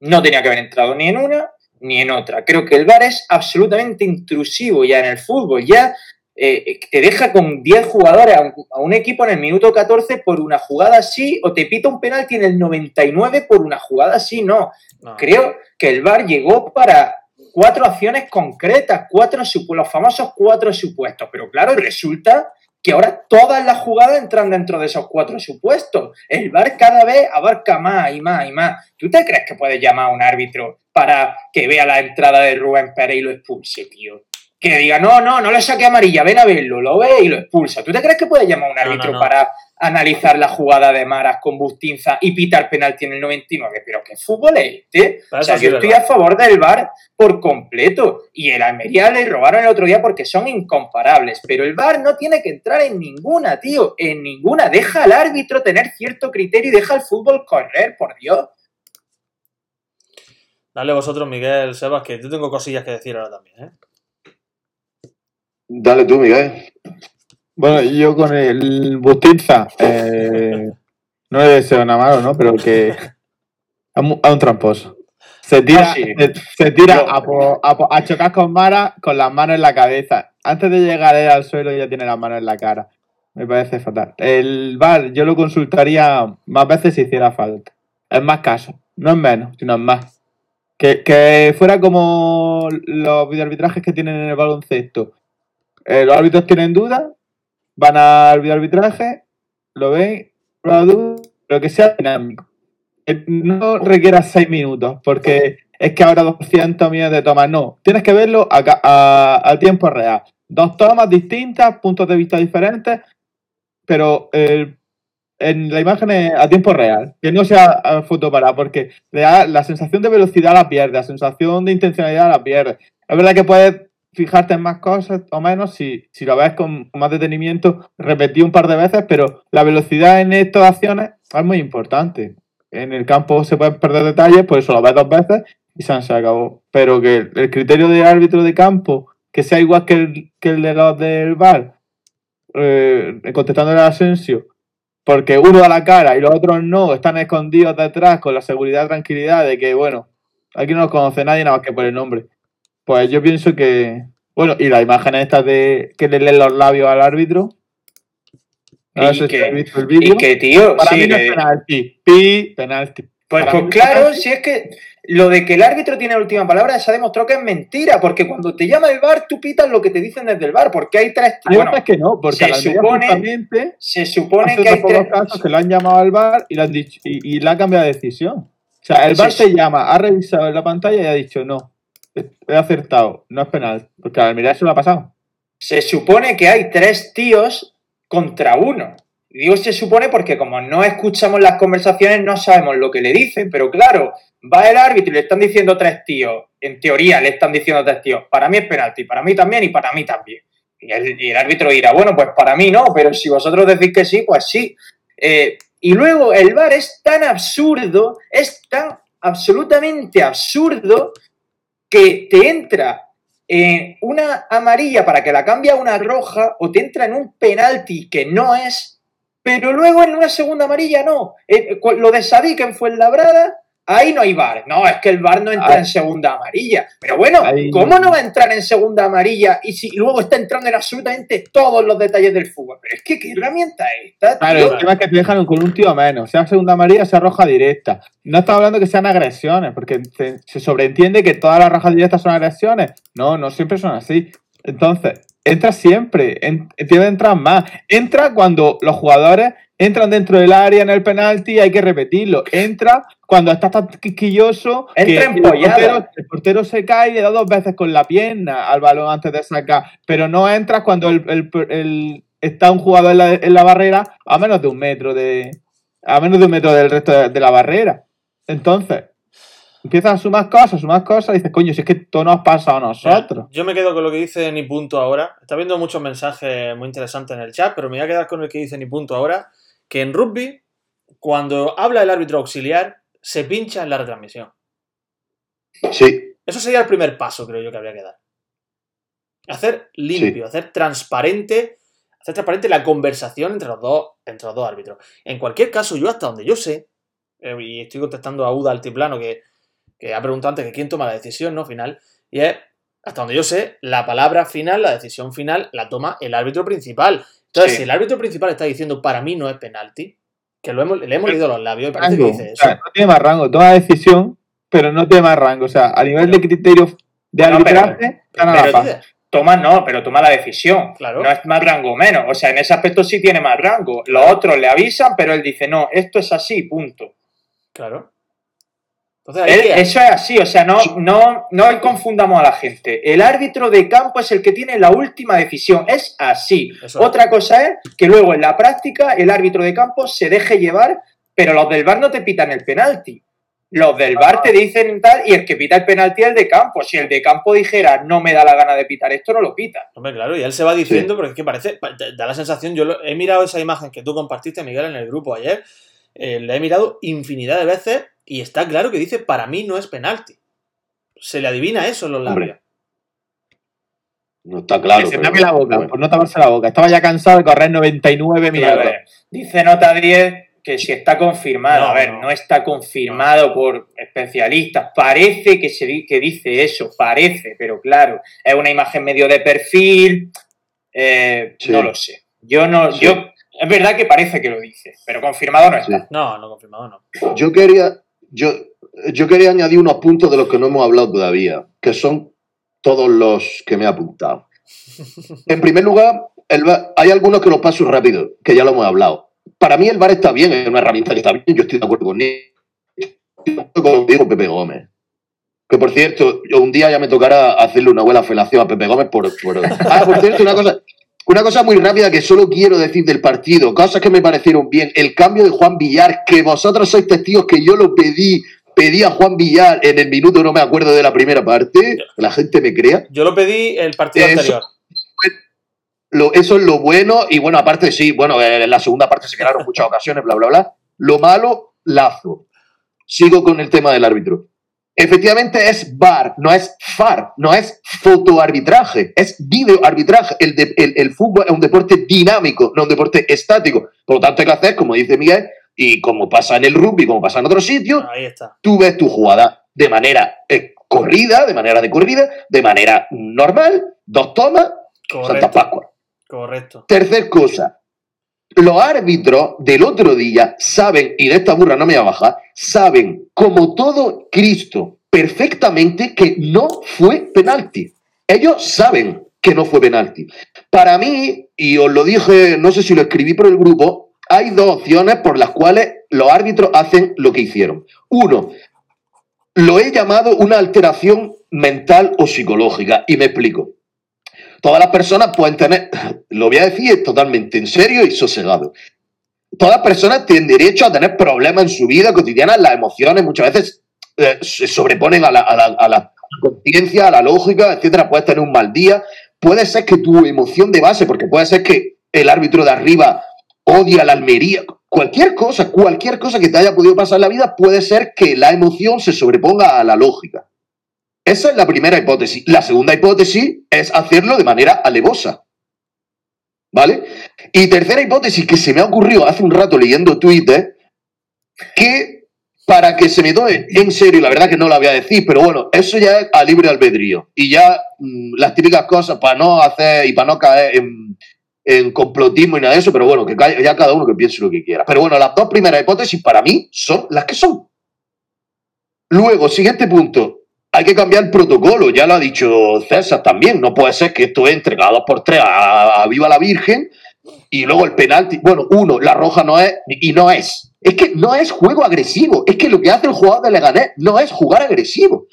no tenía que haber entrado ni en una ni en otra. Creo que el VAR es absolutamente intrusivo ya en el fútbol. Ya eh, te deja con 10 jugadores a un, a un equipo en el minuto 14 por una jugada así o te pita un penalti en el 99 por una jugada así. No, No. creo que el VAR llegó para cuatro acciones concretas, cuatro los famosos cuatro supuestos. Pero claro, resulta que ahora todas las jugadas entran dentro de esos cuatro supuestos. El VAR cada vez abarca más y más y más. ¿Tú te crees que puedes llamar a un árbitro para que vea la entrada de Rubén Pérez y lo expulse, tío? Que diga, no, no, no le saque amarilla, ven a verlo, lo ve y lo expulsa. ¿Tú te crees que puede llamar a un No, no, árbitro no. para analizar la jugada de Maras con Bustinza y pitar penalti en el 99? Pero ¿qué fútbol es este? O sea, yo es estoy a favor del VAR por completo. Y el Almería le robaron el otro día porque son incomparables. Pero el VAR no tiene que entrar en ninguna, tío. En ninguna. Deja al árbitro tener cierto criterio y deja al fútbol correr, por Dios. Dale vosotros, Miguel, Sebas, que yo tengo cosillas que decir ahora también, ¿eh? Dale tú, Miguel. Bueno, yo con el Bustinza, eh, (laughs) no le deseo nada malo, ¿no? Pero que (laughs) a un, a un tramposo. Se tira, Ah, sí. se, se tira Yo- a, po- a po- a chocar con Mara con las manos en la cabeza. Antes de llegar él al suelo ya tiene las manos en la cara. Me parece fatal. El VAR yo lo consultaría más veces si hiciera falta. Es más caso. No es menos, sino es más. Que, que fuera como los videoarbitrajes que tienen en el baloncesto. Eh, los árbitros tienen dudas, van al videoarbitraje, lo la duda, pero que sea dinámico. Que no requiera seis minutos, porque es que ahora 200 millones de tomas. No, tienes que verlo a, tiempo real. Dos tomas distintas, puntos de vista diferentes, pero eh, en la imagen a tiempo real, que no sea a foto parada, porque le da- la sensación de velocidad la pierde, la sensación de intencionalidad la pierde. Es verdad que puedes fijarte en más cosas o menos si, si lo ves con más detenimiento, repetir un par de veces, pero la velocidad en estas acciones es muy importante. En el campo se pueden perder detalles, por eso lo ves dos veces y se, se acabó. Pero que el, criterio de árbitro de campo, que sea igual que el, que el de los del VAR, eh, contestando el Asensio, porque uno da la cara y los otros no, están escondidos detrás con la seguridad tranquilidad de que, bueno, aquí no nos conoce nadie nada más que por el nombre. Pues yo pienso que. Bueno, y las imágenes estas de que le leen los labios al árbitro. No Y que- habéis visto el vídeo. Y que, tío, Para sí, mí no es penalti. Pi, penalti. Pues, pues claro, si es que lo de que el árbitro tiene la última palabra se ha demostrado que es mentira, porque cuando te llama el bar, tú pitas lo que te dicen desde el bar, porque hay tres... Hay Bueno, veces que no, porque se la supone- se supone que hay tres... casos que lo han llamado al bar y, le han dicho, y, y le ha cambiado de decisión. O sea, el bar sí. te llama, ha revisado en la pantalla y ha dicho no. He acertado, no es penal. Porque a la Almería se lo ha pasado. Se supone que hay tres tíos contra uno. Digo se supone porque como no escuchamos las conversaciones no sabemos lo que le dicen, pero claro, va el árbitro y le están diciendo tres tíos, en teoría le están diciendo tres tíos, para mí es penalti, para mí también y para mí también. Y el, y el árbitro dirá, bueno, pues para mí no, pero si vosotros decís que sí, pues sí. Eh, y luego el VAR es tan absurdo, es tan absolutamente absurdo que te entra en una amarilla para que la cambie a una roja o te entra en un penalti que no es, pero luego en una segunda amarilla no. Eh, cu- lo de Sadik en Fuenlabrada, ahí no hay VAR. No, es que el VAR no entra Ahí- en segunda amarilla. Pero bueno, Ahí- ¿cómo no va a entrar en segunda amarilla y si y luego está entrando en absolutamente todos los detalles del fútbol? Pero es que, ¿qué herramienta es esta? Claro, el tema es que te dejan con un tío menos, sea segunda amarilla, sea roja directa. No estamos hablando que sean agresiones, porque se sobreentiende que todas las rojas directas son agresiones. No, no siempre son así. Entonces, entra siempre, en- tiene que entrar más. Entra cuando los jugadores entran dentro del área en el penalti, hay que repetirlo. Entra cuando estás tan quisquilloso Entra el empollado. portero, el portero se cae y le da dos veces con la pierna al balón antes de sacar. Pero no entras cuando el, el- el- está un jugador en la, en la barrera a menos de un metro de a menos de un metro del resto de, de la barrera. Entonces, empiezas a sumar cosas, sumar cosas y dices, coño, si es que todo nos pasa a nosotros. Yo me quedo con lo que dice Ni Punto ahora. Está viendo muchos mensajes muy interesantes en el chat, pero me voy a quedar con el que dice Ni Punto ahora. Que en rugby, cuando habla el árbitro auxiliar, se pincha en la retransmisión. Sí, Eso sería el primer paso, creo yo, que habría que dar. Hacer limpio, hacer transparente, hacer transparente la conversación entre los dos, entre los dos árbitros. En cualquier caso, yo hasta donde yo sé, eh, y estoy contestando a Uda Altiplano, que, que ha preguntado antes que quién toma la decisión, ¿no? Final, y es, hasta donde yo sé, la palabra final, la decisión final, la toma el árbitro principal. Entonces, Sí. si el árbitro principal está diciendo para mí no es penalti, que lo hemos, le hemos leído los labios y parece que Rango. dice O eso. sea, no tiene más rango, toma decisión, pero no tiene más rango. O sea, a nivel de criterio de No, arbitraje, están. Dice, Toma no, pero toma la decisión. Claro. No es más rango o menos. O sea, en ese aspecto sí tiene más rango. Los otros le avisan, pero él dice, no, esto es así, punto. Claro. Entonces, Eso es así, o sea, no, no, no confundamos a la gente. El árbitro de campo es el que tiene la última decisión, es así. Eso es. Otra cosa es que luego en la práctica el árbitro de campo se deje llevar, pero los del VAR no te pitan el penalti. Los del VAR te dicen tal y el que pita el penalti es el de campo. Si el de campo dijera no me da la gana de pitar esto, no lo pita. Hombre, claro, y él se va diciendo, porque es que parece, pa- da- da la sensación, yo lo- he mirado esa imagen que tú compartiste, Miguel, en el grupo ayer, eh, la he mirado infinidad de veces y está claro que dice, para mí no es penalti. Se le adivina eso en los labios. Hombre, no está claro. Que se pero- tape la boca, bueno. por no taparse la boca. Estaba ya cansado de correr 99 A minutos. ver, dice nota 10 que si está confirmado. No, a ver, no. no, está confirmado por especialistas. Parece que, se, que dice eso, parece, pero claro, es una imagen medio de perfil. eh, Sí. No lo sé. Yo no, Sí. yo. Es verdad que parece que lo dice, pero confirmado no está. Sí. No, no confirmado, no. Yo quería, yo, yo quería añadir unos puntos de los que no hemos hablado todavía, que son todos los que me he apuntado. (laughs) En primer lugar, el VAR- hay algunos que los paso rápido, que ya lo hemos hablado. Para mí el VAR está bien, es una herramienta que está bien, yo estoy de acuerdo con él. Como digo Pepe Gómez. Que por cierto, un día ya me tocará hacerle una buena felación a Pepe Gómez por. por- (laughs) Ah, por cierto, una cosa. Una cosa muy rápida que solo quiero decir del partido, cosas que me parecieron bien. El cambio de Juan Villar, que vosotros sois testigos que yo lo pedí, pedí a Juan Villar en el minuto, no me acuerdo de la primera parte, que la gente me crea. Yo lo pedí el partido Eso. anterior. Lo, eso es lo bueno, y bueno, aparte sí, bueno, eh, en la segunda parte se quedaron muchas ocasiones, bla, bla, bla. Lo malo, Lazo. Sigo con el tema del árbitro. Efectivamente es VAR, no es FAR, no es fotoarbitraje, es videoarbitraje. El, de- el, el fútbol es un deporte dinámico, no un deporte estático. Por lo tanto, hay que hacer, como dice Miguel, y como pasa en el rugby, como pasa en otros sitios, tú ves tu jugada de manera eh, corrida, de manera de corrida, de manera normal, dos tomas, Santa Correcto. Pascua. Correcto. Tercer cosa, los árbitros del otro día saben, y de esta burra no me voy a bajar, saben, como todo Cristo, perfectamente que no fue penalti. Ellos saben que no fue penalti. Para mí, y os lo dije, no sé si lo escribí por el grupo, hay dos opciones por las cuales los árbitros hacen lo que hicieron. Uno, lo he llamado una alteración mental o psicológica, y me explico. Todas las personas pueden tener, lo voy a decir totalmente en serio y sosegado. Todas las personas tienen derecho a tener problemas en su vida cotidiana, las emociones muchas veces eh, se sobreponen a la, a la- a la conciencia, a la lógica, etcétera. Puedes tener un mal día, puede ser que tu emoción de base, porque puede ser que el árbitro de arriba odia la Almería, cualquier cosa, cualquier cosa que te haya podido pasar en la vida, puede ser que la emoción se sobreponga a la lógica. Esa es la primera hipótesis. La segunda hipótesis es hacerlo de manera alevosa. ¿Vale? Y tercera hipótesis que se me ha ocurrido hace un rato leyendo Twitter, que para que se me tome en serio, la verdad que no la voy a decir, pero bueno, eso ya es a libre albedrío. Y ya mm, las típicas cosas para no hacer y para no caer en, en complotismo y nada de eso, pero bueno, que ya cada uno que piense lo que quiera. Pero bueno, las dos primeras hipótesis para mí son las que son. Luego, siguiente punto. Hay que cambiar el protocolo, ya lo ha dicho César también. No puede ser que esto entre dos por tres a, Viva la Virgen y luego el penalti. Bueno, uno, la roja no es y no es. Es que no es juego agresivo. Es que lo que hace el jugador de Leganés no es jugar agresivo.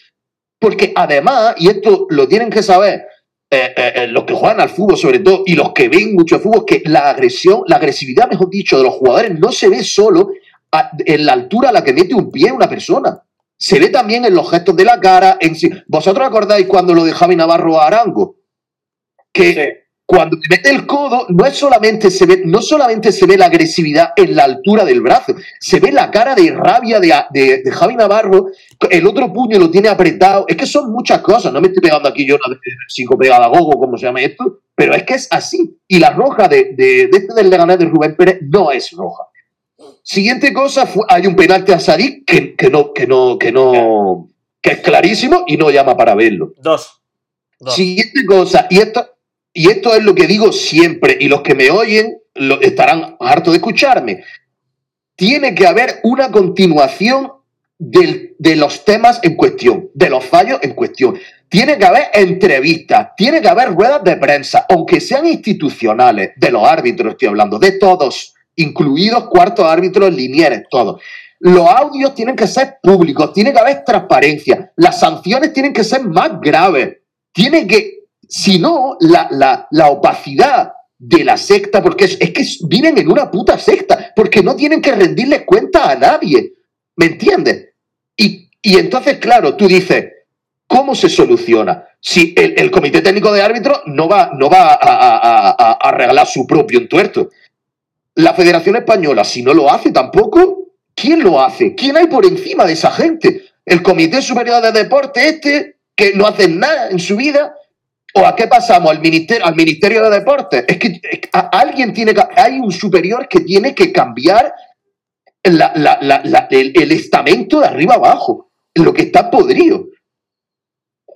Porque además, y esto lo tienen que saber eh, eh, eh, los que juegan al fútbol sobre todo y los que ven mucho fútbol, que la agresión, la agresividad, mejor dicho, de los jugadores no se ve solo en la altura a la que mete un pie una persona. Se ve también en los gestos de la cara. En. ¿Vosotros acordáis cuando lo de Javi Navarro a Arango? Que Sí. cuando te mete el codo, no es solamente se ve, no solamente se ve la agresividad en la altura del brazo, se ve la cara de rabia de, de, de Javi Navarro, el otro puño lo tiene apretado. Es que son muchas cosas. No me estoy pegando aquí yo una psicopedagogo, como se llama esto, pero es que es así. Y la roja de, de, de este del Leganés de Rubén Pérez no es roja. Siguiente cosa, fue- hay un penalti a Sadik que, que no, que no, que no, que es clarísimo y no llama para verlo. Dos. Dos. Siguiente cosa, y esto, y esto es lo que digo siempre, y los que me oyen lo, estarán hartos de escucharme. Tiene que haber una continuación del- de los temas en cuestión, de los fallos en cuestión. Tiene que haber entrevistas, tiene que haber ruedas de prensa, aunque sean institucionales, de los árbitros estoy hablando, de todos, incluidos cuartos árbitros linieres, todos. Los audios tienen que ser públicos, tiene que haber transparencia, las sanciones tienen que ser más graves, tiene que, si no, la, la, la opacidad de la secta, porque es, es que viven en una puta secta, porque no tienen que rendirles cuenta a nadie, ¿me entiendes? Y, y entonces, claro, tú dices, ¿cómo se soluciona? Si el, el comité técnico de árbitros no va, no va a, a- a- a arreglar su propio entuerto. La Federación Española, si no lo hace tampoco, ¿quién lo hace? ¿Quién hay por encima de esa gente? ¿El Comité Superior de Deporte este, que no hace nada en su vida? ¿O a qué pasamos? ¿Al Ministerio, al ministerio de Deportes? Es que alguien tiene que... Hay un superior que tiene que cambiar la- la- el, el estamento de arriba abajo, lo que está podrido.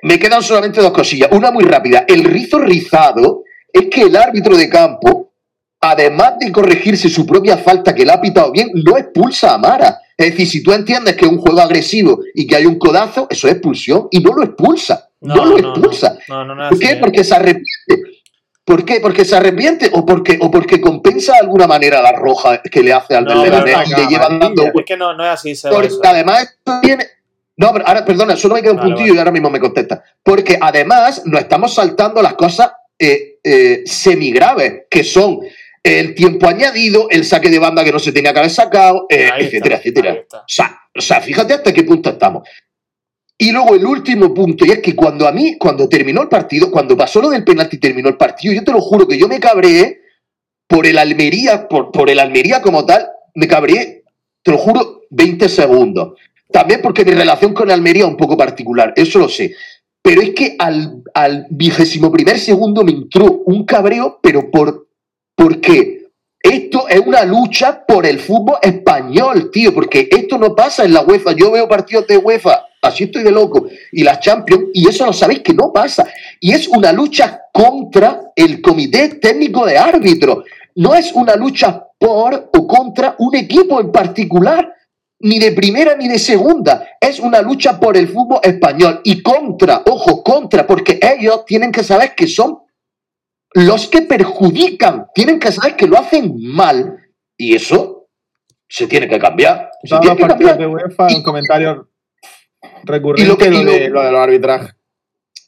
Me quedan solamente dos cosillas. Una muy rápida. El rizo rizado es que el árbitro de campo, además de corregirse su propia falta que le ha pitado bien, no expulsa a Mara. Es decir, si tú entiendes que es un juego agresivo y que hay un codazo, eso es expulsión y no lo expulsa. No, lo expulsa. No, no, ¿Por qué? así, ¿eh? Porque se arrepiente. ¿Por qué? Porque se arrepiente o porque, o porque compensa de alguna manera la roja que le hace al No, Leganés y le llevan amarilla. dando Es que no, no es así, Seba, porque eso. además esto viene. No, pero ahora, perdona, solo me queda un Vale, puntillo vale. y ahora mismo me contesta. Porque además nos estamos saltando las cosas eh, eh, semigraves, que son el tiempo añadido, el saque de banda que no se tenía que haber sacado, eh, etcétera, está, etcétera. O sea, o sea, fíjate hasta qué punto estamos. Y luego el último punto, y es que cuando a mí, cuando terminó el partido, cuando pasó lo del penalti y terminó el partido, yo te lo juro que yo me cabreé por el Almería, por, por el Almería como tal, me cabreé, te lo juro, 20 segundos. También porque mi relación con Almería es un poco particular, eso lo sé. Pero es que al, al vigésimo primer segundo me entró un cabreo, pero por porque esto es una lucha por el fútbol español, tío, porque esto no pasa en la UEFA. Yo veo partidos de UEFA, así estoy de loco, y las Champions, y eso lo sabéis que no pasa. Y es una lucha contra el comité técnico de árbitros. No es una lucha por o contra un equipo en particular, ni de primera ni de segunda. Es una lucha por el fútbol español y contra, ojo, contra, porque ellos tienen que saber que son los que perjudican, tienen que saber que lo hacen mal y eso se tiene que cambiar. Se tiene los que partidos cambiar. de UEFA, Y- un comentario recurrente y lo que- lo, y lo- de, lo de los arbitrajes.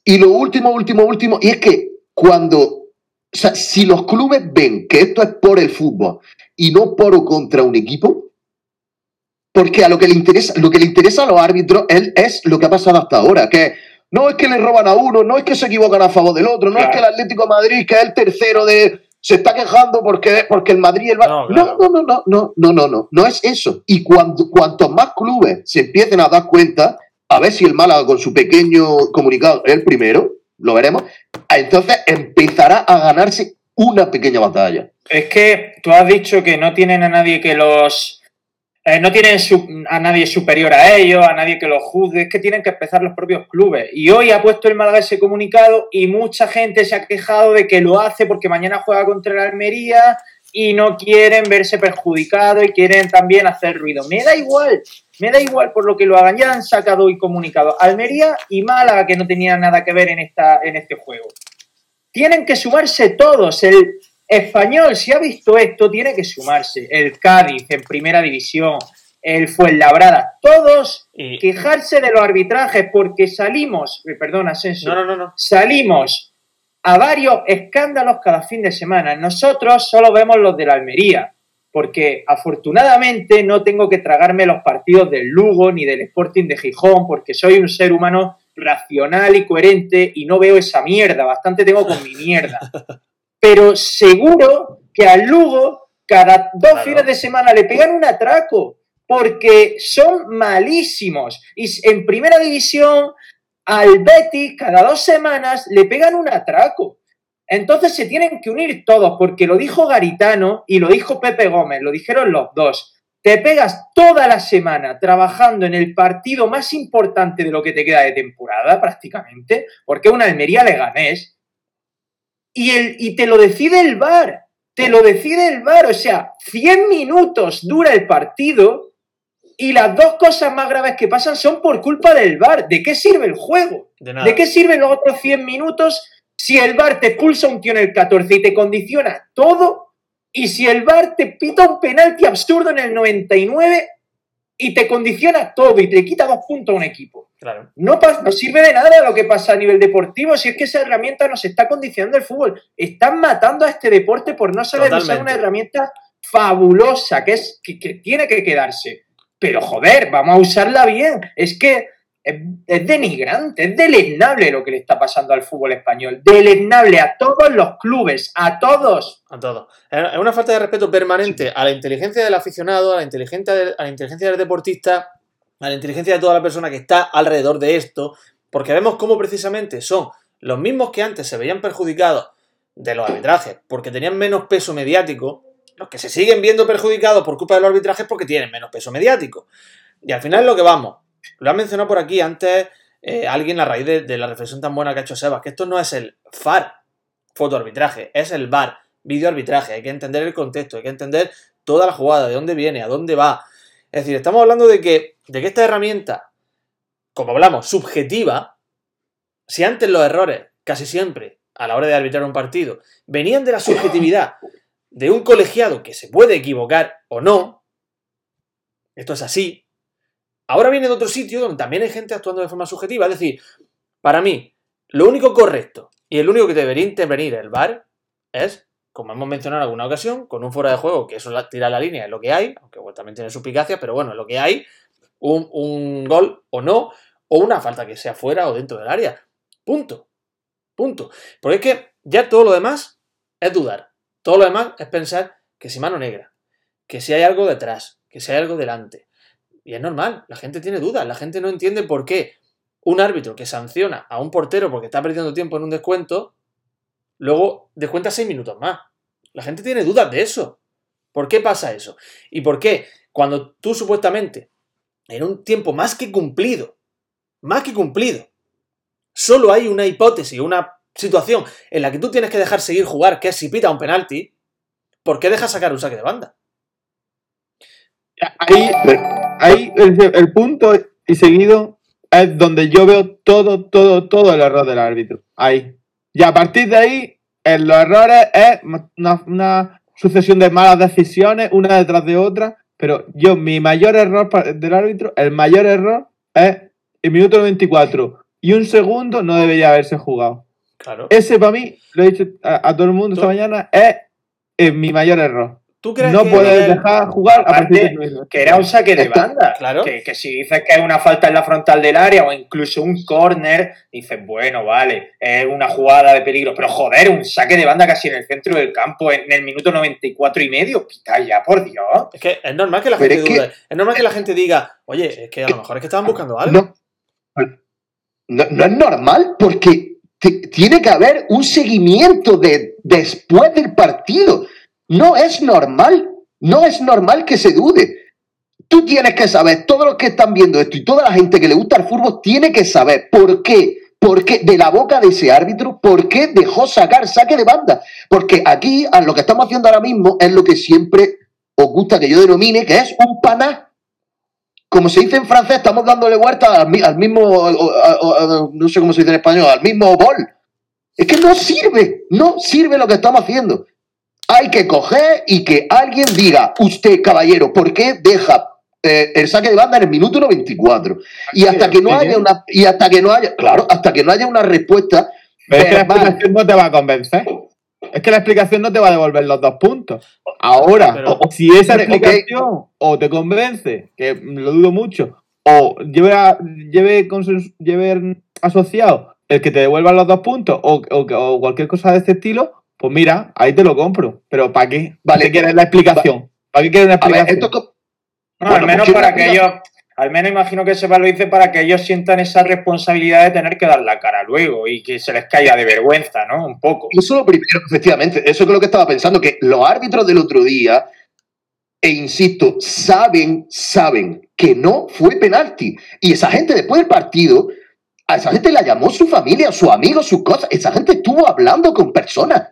Y lo último, último, último, y es que cuando, o sea, si los clubes ven que esto es por el fútbol y no por o contra un equipo, porque a lo que le interesa, lo que le interesa a los árbitros es, es lo que ha pasado hasta ahora, que no es que le roban a uno, no es que se equivocan a favor del otro, no es que el Atlético de Madrid, que es el tercero de se está quejando porque, porque el Madrid el No, no, claro. no, no, no, no, no, no, no, no es eso. Y cuando, cuantos más clubes se empiecen a dar cuenta, a ver si el Málaga con su pequeño comunicado es el primero, lo veremos, entonces empezará a ganarse una pequeña batalla. Es que tú has dicho que no tienen a nadie que los. Eh, no tienen a nadie superior a ellos, a nadie que los juzgue, es que tienen que empezar los propios clubes. Y hoy ha puesto el Málaga ese comunicado y mucha gente se ha quejado de que lo hace porque mañana juega contra el Almería y no quieren verse perjudicados y quieren también hacer ruido. Me da igual, me da igual por lo que lo hagan. Ya han sacado hoy comunicado Almería y Málaga que no tenían nada que ver en, esta, en este juego tienen que sumarse todos. El español, si ha visto esto, tiene que sumarse. El Cádiz en primera división, el Fuenlabrada, todos Y- quejarse de los arbitrajes porque salimos, eh, perdón, Asensio, No, no, no, no. salimos a varios escándalos cada fin de semana. Nosotros solo vemos los de la Almería, porque afortunadamente no tengo que tragarme los partidos del Lugo ni del Sporting de Gijón, porque soy un ser humano racional y coherente y no veo esa mierda, bastante tengo con mi mierda. (laughs) Pero seguro que al Lugo cada dos Claro. fines de semana le pegan un atraco, porque son malísimos. Y en primera división al Betis cada dos semanas le pegan un atraco. Entonces se tienen que unir todos, porque lo dijo Garitano y lo dijo Pepe Gómez, lo dijeron los dos. Te pegas toda la semana trabajando en el partido más importante de lo que te queda de temporada, prácticamente, porque es una Almería Leganés, y, el, y te lo decide el VAR, te lo decide el VAR, o sea, 100 minutos dura el partido y las dos cosas más graves que pasan son por culpa del VAR. ¿De qué sirve el juego? De nada. ¿De qué sirven los otros 100 minutos si el VAR te expulsa un tío en el 14 y te condiciona todo? Y si el VAR te pita un penalti absurdo en el 99 y te condiciona todo y te quita dos puntos a un equipo. Claro. No, no sirve de nada lo que pasa a nivel deportivo si es que esa herramienta nos está condicionando el fútbol. Están matando a este deporte por no saber usar una herramienta fabulosa que, es, que, que tiene que quedarse. Pero joder, vamos a usarla bien. Es que es, es denigrante, es deleznable lo que le está pasando al fútbol español. Deleznable a todos los clubes, a todos. A todo. Es una falta de respeto permanente a la inteligencia del aficionado, a la inteligencia del, a la inteligencia del deportista, a la inteligencia de toda la persona que está alrededor de esto, porque vemos cómo precisamente son los mismos que antes se veían perjudicados de los arbitrajes porque tenían menos peso mediático, los que se siguen viendo perjudicados por culpa de los arbitrajes porque tienen menos peso mediático. Y al final lo que vamos. Lo ha mencionado por aquí antes eh, alguien a raíz de, de la reflexión tan buena que ha hecho Sebas, que esto no es el FAR, fotoarbitraje, es el VAR, videoarbitraje. Hay que entender el contexto, hay que entender toda la jugada, de dónde viene, a dónde va. Es decir, estamos hablando de que, de que esta herramienta, como hablamos, subjetiva, si antes los errores, casi siempre, a la hora de arbitrar un partido, venían de la subjetividad de un colegiado que se puede equivocar o no, esto es así, ahora viene de otro sitio donde también hay gente actuando de forma subjetiva. Es decir, para mí, lo único correcto y el único que debería intervenir el VAR es, como hemos mencionado en alguna ocasión, con un fuera de juego, que eso tira la línea, es lo que hay, aunque bueno, también tiene suplicacias, pero bueno, lo que hay, un, un gol o no, o una falta que sea fuera o dentro del área. Punto. Punto. Porque es que ya todo lo demás es dudar. Todo lo demás es pensar que si mano negra, que si hay algo detrás, que si hay algo delante. Y es normal, la gente tiene dudas, la gente no entiende por qué un árbitro que sanciona a un portero porque está perdiendo tiempo en un descuento, luego descuenta seis minutos más. La gente tiene dudas de eso. ¿Por qué pasa eso? ¿Y por qué cuando tú supuestamente, en un tiempo más que cumplido, más que cumplido, solo hay una hipótesis, una situación en la que tú tienes que dejar seguir jugar, que es si pita un penalti, ¿por qué dejas sacar un saque de banda? Ahí, ahí el, el punto y seguido es donde yo veo todo, todo, todo el error del árbitro. Ahí. Y a partir de ahí, en los errores es una, una sucesión de malas decisiones, una detrás de otra. Pero yo, mi mayor error del árbitro, el mayor error es el minuto 94 y un segundo no debería haberse jugado. Claro. Ese para mí, lo he dicho a, a todo el mundo esta mañana, es, eh, mi mayor error. ¿Tú crees No que puedes el- dejar jugar a Aparte. Que era un saque de banda. Claro. Que, que si dices que es una falta en la frontal del área o incluso un córner, dices, bueno, vale, es una jugada de peligro. Pero joder, un saque de banda casi en el centro del campo en el minuto 94 y medio. Quita ya, por Dios. Es que es normal que la Pero gente es que- dude. Es normal que la gente diga, oye, es que a lo mejor es que estaban buscando algo. No, no, no es normal porque ti- tiene que haber un seguimiento de, después del partido. No es normal, no es normal que se dude. Tú tienes que saber, todos los que están viendo esto y toda la gente que le gusta el fútbol tiene que saber por qué, por qué de la boca de ese árbitro, por qué dejó sacar saque de banda. Porque aquí a lo que estamos haciendo ahora mismo es lo que siempre os gusta que yo denomine, que es un paná como se dice en francés, estamos dándole vuelta al, al mismo, no sé cómo se dice en español, al mismo bol. Es que no sirve, no sirve lo que estamos haciendo. Hay que coger y que alguien diga, usted, caballero, ¿por qué deja eh, el saque de banda en el minuto 94? Y hasta que no haya una, y hasta que no haya, claro, hasta que no haya una respuesta Pero es que la explicación no te va a convencer. Es que la explicación no te va a devolver los dos puntos. Ahora, Pero- si esa explicación o te convence, que lo dudo mucho, o lleve, a- lleve, lleve asociado el que te devuelvan los dos puntos o, o o cualquier cosa de este estilo, pues mira, ahí te lo compro. Pero ¿para qué? ¿Para Vale. qué quieres la explicación? ¿Para qué quieres una ver, explicación? esto No, Bueno, al menos pues, para quiero- que ellos, al menos imagino que Seba lo dice para que ellos sientan esa responsabilidad de tener que dar la cara luego y que se les caiga de vergüenza, ¿no? Un poco. Eso lo primero, efectivamente, eso es lo que estaba pensando, que los árbitros del otro día, e insisto, saben, saben que no fue penalti. Y esa gente después del partido, a esa gente la llamó su familia, sus amigos, sus cosas. Esa gente estuvo hablando con personas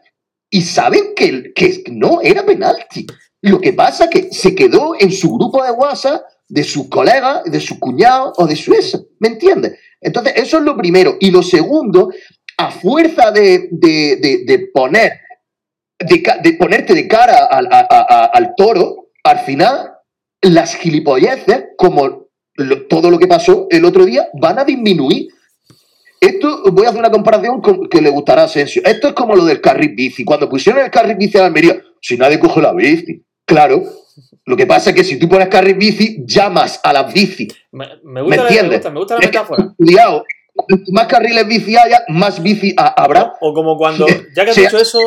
y saben que, que no era penalti. Lo que pasa es que se quedó en su grupo de WhatsApp de sus colegas, de su cuñado o de su eso. ¿Me entiendes? Entonces, eso es lo primero. Y lo segundo, a fuerza de, de- de- poner, de, ponerte de cara al, a- al toro, al final las gilipolleces, como todo lo que pasó el otro día, van a disminuir. Esto, voy a hacer una comparación con, que le gustará a Asensio. Esto es como lo del carril bici. Cuando pusieron el carril bici a la Almería, si nadie coge la bici. Claro. Lo que pasa es que si tú pones carril bici, llamas a las bici. Me, me ¿Me gusta, la- me entiendes? gusta, me gusta la Es metáfora. cuidado, cuanto más carriles bici haya, más bici ha- habrá. O como cuando, ya que has dicho eso,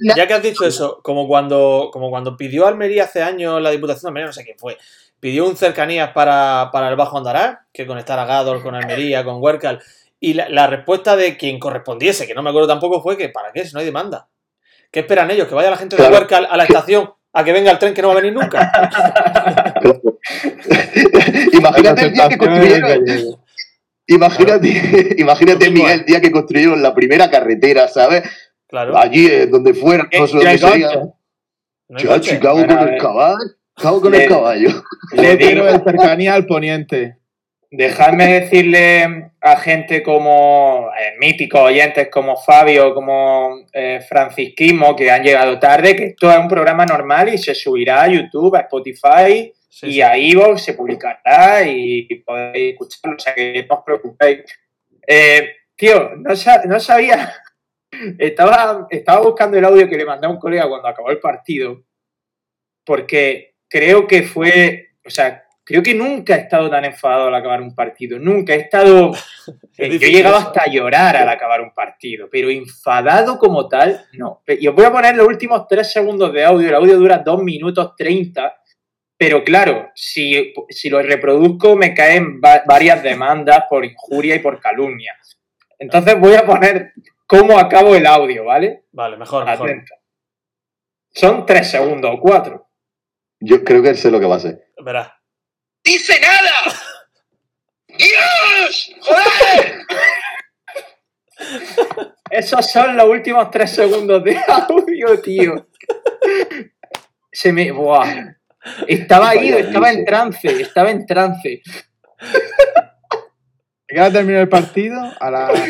na- ya que has dicho eso, como cuando, como cuando pidió Almería hace años la Diputación de Almería, no sé quién fue, pidió un cercanías para, para el Bajo Andará, que conectara Gador con Almería, con Huércal, y la, la respuesta de quien correspondiese, que no me acuerdo tampoco, fue que ¿para qué? Si no hay demanda. ¿Qué esperan ellos? ¿Que vaya la gente de. Huércal a la estación a que venga el tren que no va a venir nunca? (laughs) Imagínate el día que construyeron. Imagínate, imagínate. Miguel, el día que construyeron la primera carretera, ¿sabes? Claro. Allí, eh, donde fuera, no sé dónde ¿Qué sería. no Chacho, cago Bueno, con el caballo. Cago con Le- el caballo. Le Quiero digo, el cercanía al poniente. Dejadme decirle a gente como eh, míticos oyentes como Fabio, como eh, Francisquismo, que han llegado tarde, que esto es un programa normal y se subirá a YouTube, a Spotify Sí, y sí. a Ivox, se publicará y, podéis escucharlo, o sea que no os preocupéis. Eh, tío, no, sa- no sabía, (laughs) estaba, estaba buscando el audio que le mandé a un colega cuando acabó el partido, porque creo que fue, o sea, creo que nunca he estado tan enfadado al acabar un partido, nunca he estado, (laughs) eh, yo llegaba eso. hasta a llorar al acabar un partido, pero enfadado como tal, no. Y os voy a poner los últimos tres segundos de audio, el audio dura dos minutos treinta, pero claro, si, si lo reproduzco me caen va- varias demandas por injuria y por calumnia. Entonces voy a poner cómo acabo el audio, ¿vale? Vale, mejor. Son tres segundos o cuatro. Yo creo que sé lo que va a ser. Verás. ¡Dice nada! ¡Dios! ¡Joder! Esos son los últimos tres segundos de audio, tío. Se me. Buah. Estaba ahí, Vaya estaba en trance, estaba en trance. ¿A qué hora terminó el partido? A las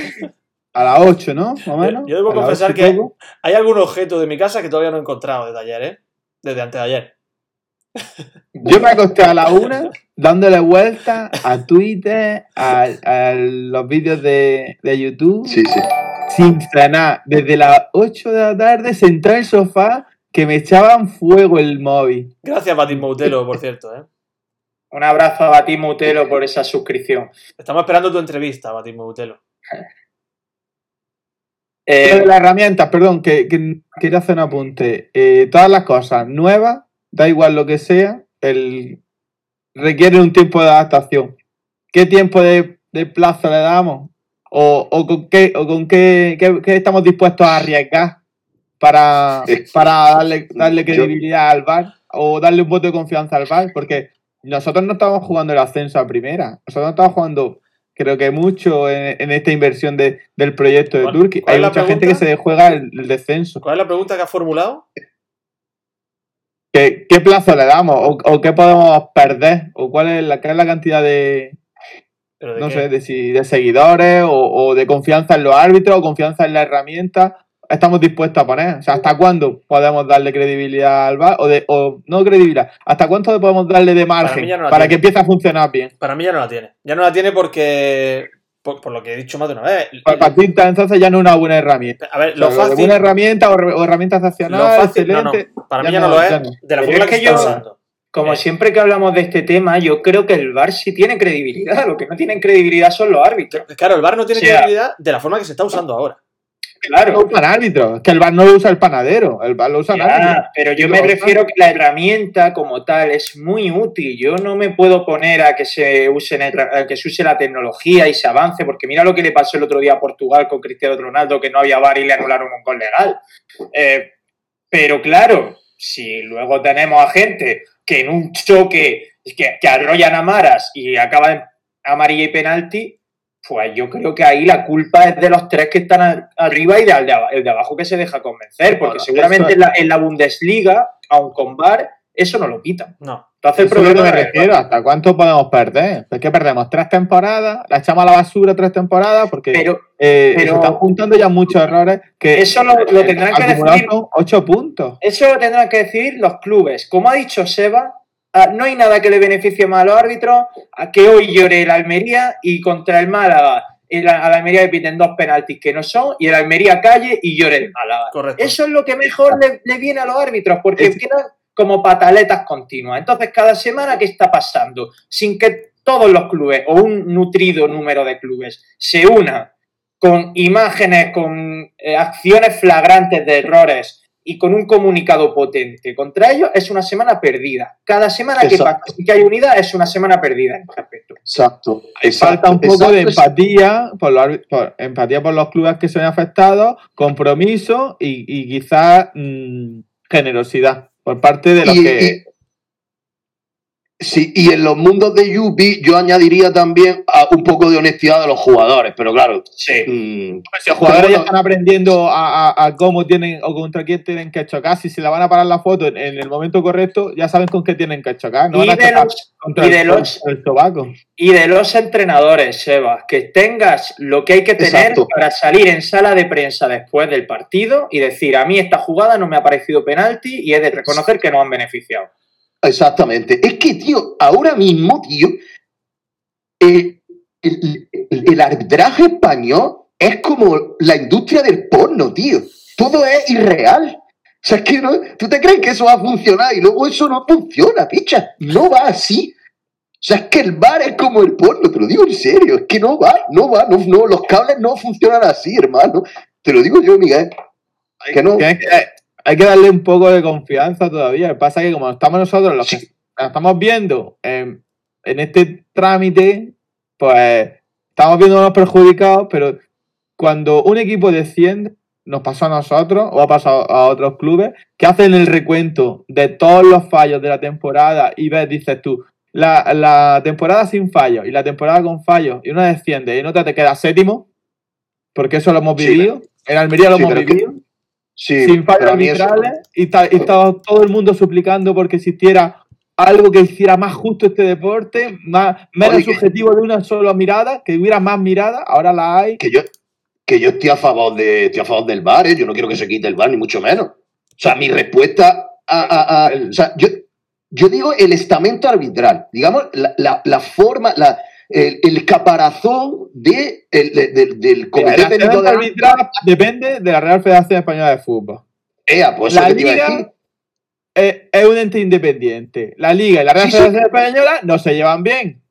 a las 8, ¿no? Más o menos. Yo debo confesar que- poco. Hay algún objeto de mi casa que todavía no he encontrado desde ayer, ¿eh? Desde antes de ayer. Yo me acosté a la una dándole vueltas a Twitter, a, a los vídeos de, de YouTube, Sí, sí. sin cenar. Desde las 8 de la tarde sentado en el sofá que me echaban fuego el móvil. Gracias, Batismo Utelo, por cierto, ¿eh? Un abrazo a Mutelo por esa suscripción. Estamos esperando tu entrevista, Batismo Utelo. Lo Eh, de las herramientas, perdón, que, que quería hacer un apunte. Eh, todas las cosas nuevas, da igual lo que sea, el, requieren un tiempo de adaptación. ¿Qué tiempo de, de plazo le damos? ¿O, o con, qué, o con qué, qué- qué estamos dispuestos a arriesgar para, para darle, darle credibilidad al VAR? ¿O darle un voto de confianza al VAR? Porque nosotros no estamos jugando el ascenso a primera. Nosotros no estamos jugando, creo que mucho en, en esta inversión de, del proyecto de ¿Cuál- Turquía. Hay mucha gente pregunta? que se juega el, el descenso. ¿Cuál es la pregunta que has formulado? ¿Qué, qué plazo le damos? ¿O, o qué podemos perder? ¿O cuál es la, qué es la cantidad de, ¿Pero de no qué? sé, de, si- de seguidores o, o de confianza en los árbitros o confianza en la herramienta estamos dispuestos a poner? O sea, ¿hasta cuándo podemos darle credibilidad al VAR? O, de, o no credibilidad, ¿hasta cuánto podemos darle de margen no para que empiece a funcionar bien? Para mí ya no la tiene. Ya no la tiene porque. Por, por lo que he dicho más de una vez. Para, ti, entonces ya no es una buena herramienta. A ver, O sea, lo lo de fácil. buena herramienta o, o herramienta Lo excepcional, fácil no, no. excelente. Para mí ya no, no lo es no. de la forma que que yo- como Eh. siempre que hablamos de este tema, yo creo que el VAR sí tiene credibilidad. (laughs) Lo que no tienen credibilidad son los árbitros. Claro, el VAR no tiene O sea- credibilidad de la forma que se está usando ahora. Claro. árbitros. Es que el VAR no lo usa el panadero, el VAR lo usa Ya, árbitros. pero yo me refiero que la herramienta como tal es muy útil. Yo no me puedo poner a que se use a que se use la tecnología y se avance, porque mira lo que le pasó el otro día a Portugal con Cristiano Ronaldo, que no había VAR y le anularon un gol legal. Eh, pero claro, si luego tenemos a gente que en un choque que, que arrollan a Maras y acaban amarilla y penalti, pues yo creo que ahí la culpa es de los tres que están arriba y del de, el de abajo que se deja convencer, porque Bueno, seguramente en la, en la Bundesliga, aun con VAR, eso no lo quitan. No. Entonces el Eso es lo que problema me refiero. ¿Hasta cuánto podemos perder? Es que perdemos tres temporadas, la echamos a la basura tres temporadas porque Pero eh, pero- se están juntando ya muchos errores que eso lo, lo tendrán que decir ocho puntos. Eso lo tendrán que decir los clubes. Como ha dicho Seba, ah, no hay nada que le beneficie más a los árbitros a que hoy llore el Almería y contra el Málaga el, a la Almería le piden dos penaltis que no son y el Almería calle y llore el Málaga. Correcto. Eso es lo que mejor le, le viene a los árbitros porque Es- quedan como pataletas continuas. Entonces, cada semana, ¿qué está pasando? Sin que todos los clubes o un nutrido número de clubes se unan con imágenes, con eh, acciones flagrantes de errores y con un comunicado potente contra ellos, es una semana perdida. Cada semana que Exacto. hay unidad es una semana perdida en este aspecto. Exacto. exacto, Falta un poco de empatía por, los, por- empatía por los clubes que se ven afectados, compromiso y, y quizás mm, generosidad por parte de los Y- que. y- sí, y en los mundos de Yubi yo añadiría también a un poco de honestidad de los jugadores, pero claro. Sí. mm, Si los jugadores ya están aprendiendo a, a- a cómo tienen o contra quién tienen que chocar, si se la van a parar la foto en, en el momento correcto, ya saben con qué tienen que chocar. No Y van a de chocar los- contra y el, de los- el. Y de los entrenadores, Sebas, que tengas lo que hay que tener Exacto. para salir en sala de prensa después del partido y decir, a mí esta jugada no me ha parecido penalti y he de reconocer que nos han beneficiado. Exactamente. Es que, tío, ahora mismo, tío, el, el- el arbitraje español es como la industria del porno, tío. Todo es irreal. O sea, es que no, tú te crees que eso va a funcionar y luego eso no funciona, picha. No va así. O sea, es que el bar es como el porno, te lo digo en serio. Es que no va, no va, no, no, los cables no funcionan así, hermano. Te lo digo yo, Miguel. Que no. Tienes que- hay que darle un poco de confianza todavía. Lo que pasa es que como estamos nosotros los que Sí. estamos viendo en, en este trámite, pues estamos viendo los perjudicados, pero cuando un equipo desciende, nos pasó a nosotros o ha pasado a otros clubes, que hacen el recuento de todos los fallos de la temporada y ves, dices tú, la, la temporada sin fallos y la temporada con fallos, y una desciende y en otra te queda séptimo, porque eso lo hemos Sí, vivido. En Almería lo sí, hemos que- vivido Sí, sin fallos eso- arbitrales y, ta- y estaba todo el mundo suplicando porque existiera algo que hiciera más justo este deporte, más, menos que- subjetivo de una sola mirada, que hubiera más miradas, ahora la hay. que yo, que yo estoy a favor de, estoy a favor del bar, ¿eh? yo no quiero que se quite el bar, ni mucho menos. O sea, mi respuesta a, a- a- o sea, yo, yo digo el estamento arbitral, digamos, la, la- la forma, la, el, el caparazón de, el- de- del- del comité técnico de arbitral depende de la Real Federación Española de Fútbol. Ea, pues eso La que te iba a decir. liga es, es un ente independiente. La liga y la Real Sí, sí. Federación Española no se llevan bien.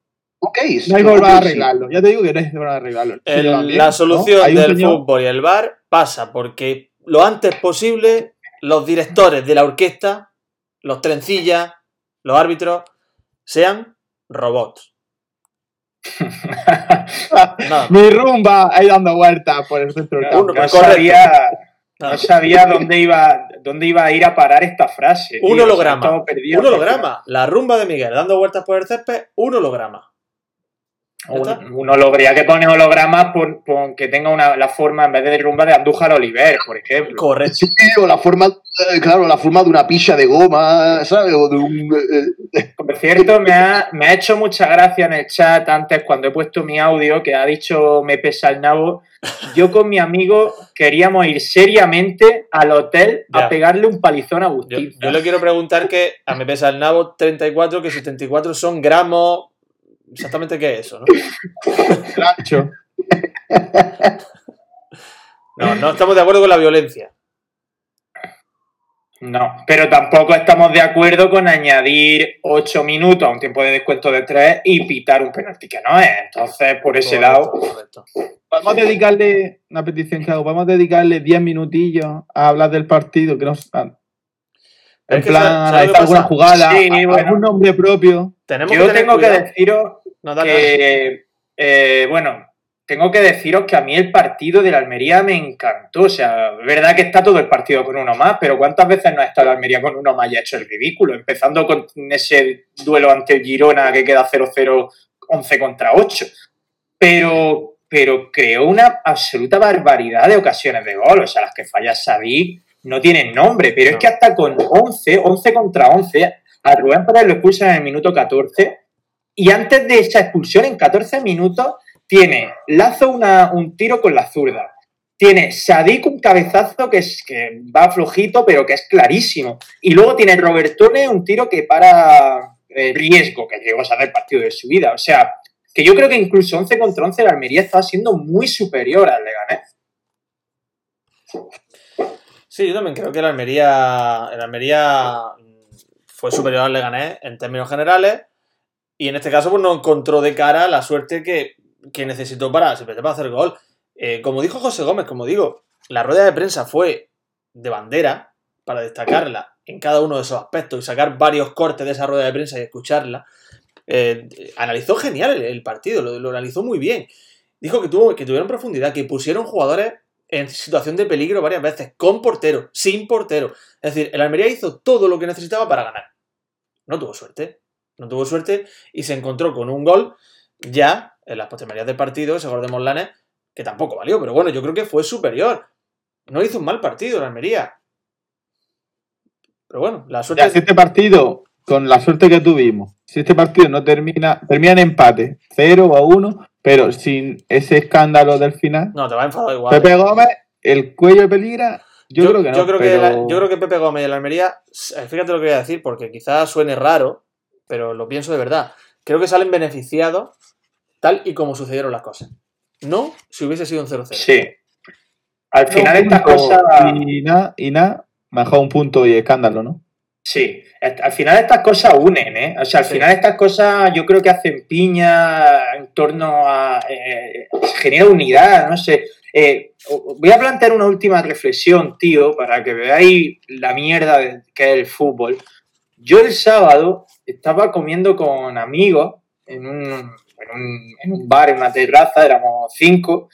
Ok, No hay forma de sí. arreglarlo. Ya te digo que no hay arreglarlo. Se El- llevan bien, la solución del señor- fútbol y el bar pasa porque lo antes posible los directores de la orquesta, los trencillas, los árbitros, sean robots. (laughs) Mi rumba ahí dando vueltas por el centro del Uno, campo. No sabía, no sabía dónde iba, dónde iba a ir a parar esta frase. Un tío. holograma. Estamos perdidos. Un holograma. La rumba de Miguel dando vueltas por el césped, un holograma. Un, un hologría que pone hologramas por, por que tenga una, la forma en vez de rumba de Andújar Oliver, por ejemplo. Correcto. Sí, o la forma, eh, claro, la forma de una pilla de goma, ¿sabes? O de un, eh, Por cierto, me ha, me ha hecho mucha gracia en el chat antes cuando he puesto mi audio que ha dicho me pesa el nabo. Yo con mi amigo queríamos ir seriamente al hotel Ya. a pegarle un palizón a Yo, Agustín. yo le quiero preguntar que a mí pesa el nabo 34, que 74 son gramos. Exactamente qué es eso, ¿no? Rancho. No, no estamos de acuerdo con la violencia. No, pero tampoco estamos de acuerdo con añadir 8 minutos a un tiempo de descuento de 3 y pitar un penalti que no es. Entonces, por ese Correcto, lado, correcto. Podemos dedicarle, una petición que hago, podemos dedicarle 10 minutillos a hablar del partido, que nos, a- en plan, ¿sabes- sabes analizar alguna jugada, Sí, a- bueno. algún nombre propio. Tenemos yo que tengo que deciros No, que, eh, bueno, tengo que deciros que a mí el partido de la Almería me encantó. O sea, es verdad que está todo el partido con uno más, pero ¿cuántas veces no ha estado la Almería con uno más y ha hecho el ridículo? Empezando con ese duelo ante el Girona que queda 0-0, 11 contra 8. Pero, pero creó una absoluta barbaridad de ocasiones de gol. O sea, las que falla Sadik no tienen nombre, pero No. es que hasta con 11, 11 contra 11, a Rubén Pérez lo expulsan en el minuto 14 y antes de esa expulsión, en 14 minutos, tiene Lazo un tiro con la zurda. Tiene Sadik un cabezazo que, es, que va flojito, pero que es clarísimo. Y luego tiene Robertone un tiro que para, eh, riesgo que llegó a ser el partido de su vida. O sea, que yo creo que incluso 11 contra 11 la Almería estaba siendo muy superior al Leganés. Sí, yo también creo que el Almería, el Almería fue superior al Leganés en términos generales y en este caso pues no encontró de cara la suerte que, que necesitó para, para hacer gol. Eh, como dijo José Gómez, como digo, la rueda de prensa fue de bandera para destacarla en cada uno de esos aspectos y sacar varios cortes de esa rueda de prensa y escucharla. Eh, analizó genial el, el partido, lo, lo analizó muy bien. Dijo que, tuvo, que tuvieron profundidad, que pusieron jugadores en situación de peligro varias veces, con portero, sin portero. Es decir, el Almería hizo todo lo que necesitaba para ganar. No tuvo suerte, no tuvo suerte y se encontró con un gol ya en las postrimerías del partido, ese gol de Morlanes, que tampoco valió, pero bueno, yo creo que fue superior. No hizo un mal partido el Almería. Pero bueno, la suerte... Ya, este partido, con la suerte que tuvimos, si este partido no termina, termina en empate, 0 a 1, pero sin ese escándalo del final, No, te va a enfadar igual. Pepe Gómez, el cuello peligra, yo, creo que no. yo creo que pero- la- yo creo que Pepe Gómez y el Almería, eh, fíjate lo que voy a decir, porque quizás suene raro, pero lo pienso de verdad. Creo que salen beneficiados tal y como sucedieron las cosas. No si hubiese sido un 0-0. Sí. Al final punto cosas... Y nada, y nada, mejor un punto y escándalo, ¿no? Sí, al final estas cosas unen, ¿eh? O sea, al Sí. final estas cosas yo creo que hacen piña en torno a... eh, genera unidad, no sé. Eh, voy a plantear una última reflexión, tío, para que veáis la mierda que es el fútbol. Yo el sábado estaba comiendo con amigos en un, en un, en un bar, en una terraza, éramos cinco,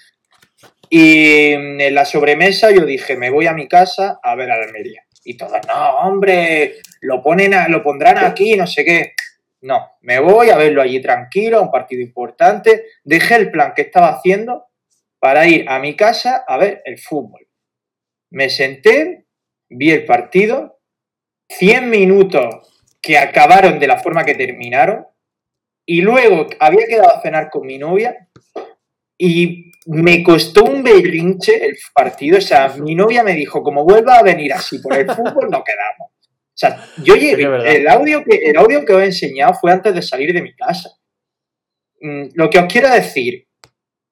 y en la sobremesa yo dije, me voy a mi casa a ver a la Almería. Y todos, no, hombre, lo, ponen lo pondrán aquí, no sé qué. No, me voy a verlo allí tranquilo, un partido importante. Dejé el plan que estaba haciendo para ir a mi casa a ver el fútbol. Me senté, vi el partido, 100 minutos que acabaron de la forma que terminaron, y luego había quedado a cenar con mi novia y me costó un berrinche el partido. O sea, mi novia me dijo, como vuelva a venir así por el fútbol, no quedamos. O sea, yo llegué, el audio, que, el audio que os he enseñado fue antes de salir de mi casa. Mm, Lo que os quiero decir,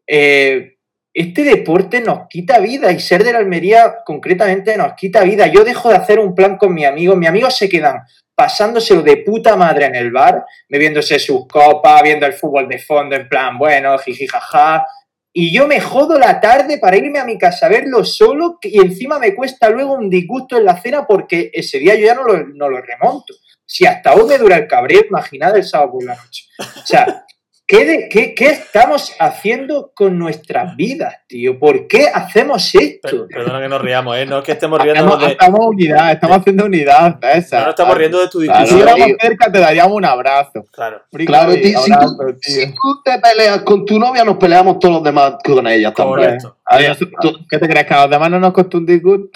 eh, este deporte nos quita vida y ser de la Almería concretamente nos quita vida. Yo dejo de hacer un plan con mi amigo, mis amigos se quedan pasándoselo de puta madre en el bar, bebiéndose sus copas, viendo el fútbol de fondo en plan, bueno, jiji, jaja. Y yo me jodo la tarde para irme a mi casa a verlo solo y encima me cuesta luego un disgusto en la cena porque ese día yo ya no lo, no lo remonto. Si hasta hoy me dura el cabreo, imaginad el sábado por la noche. O sea, ¿qué, de- qué, qué estamos haciendo con nuestras vidas, tío? ¿Por qué hacemos Per- esto? Perdona que nos riamos, ¿eh? No es que estemos riéndonos Estamos, de. estamos unidad, estamos haciendo unidad. No nos estamos riendo de tu Si Claro, discusión. estuviéramos tío. cerca, te daríamos un abrazo. Claro. Claro, tío, si, tú, tío. si tú te peleas con tu novia, nos peleamos todos los demás con ellas también. Correcto. A ver, ¿Qué te crees? ¿Que a los demás no nos costó un disgusto?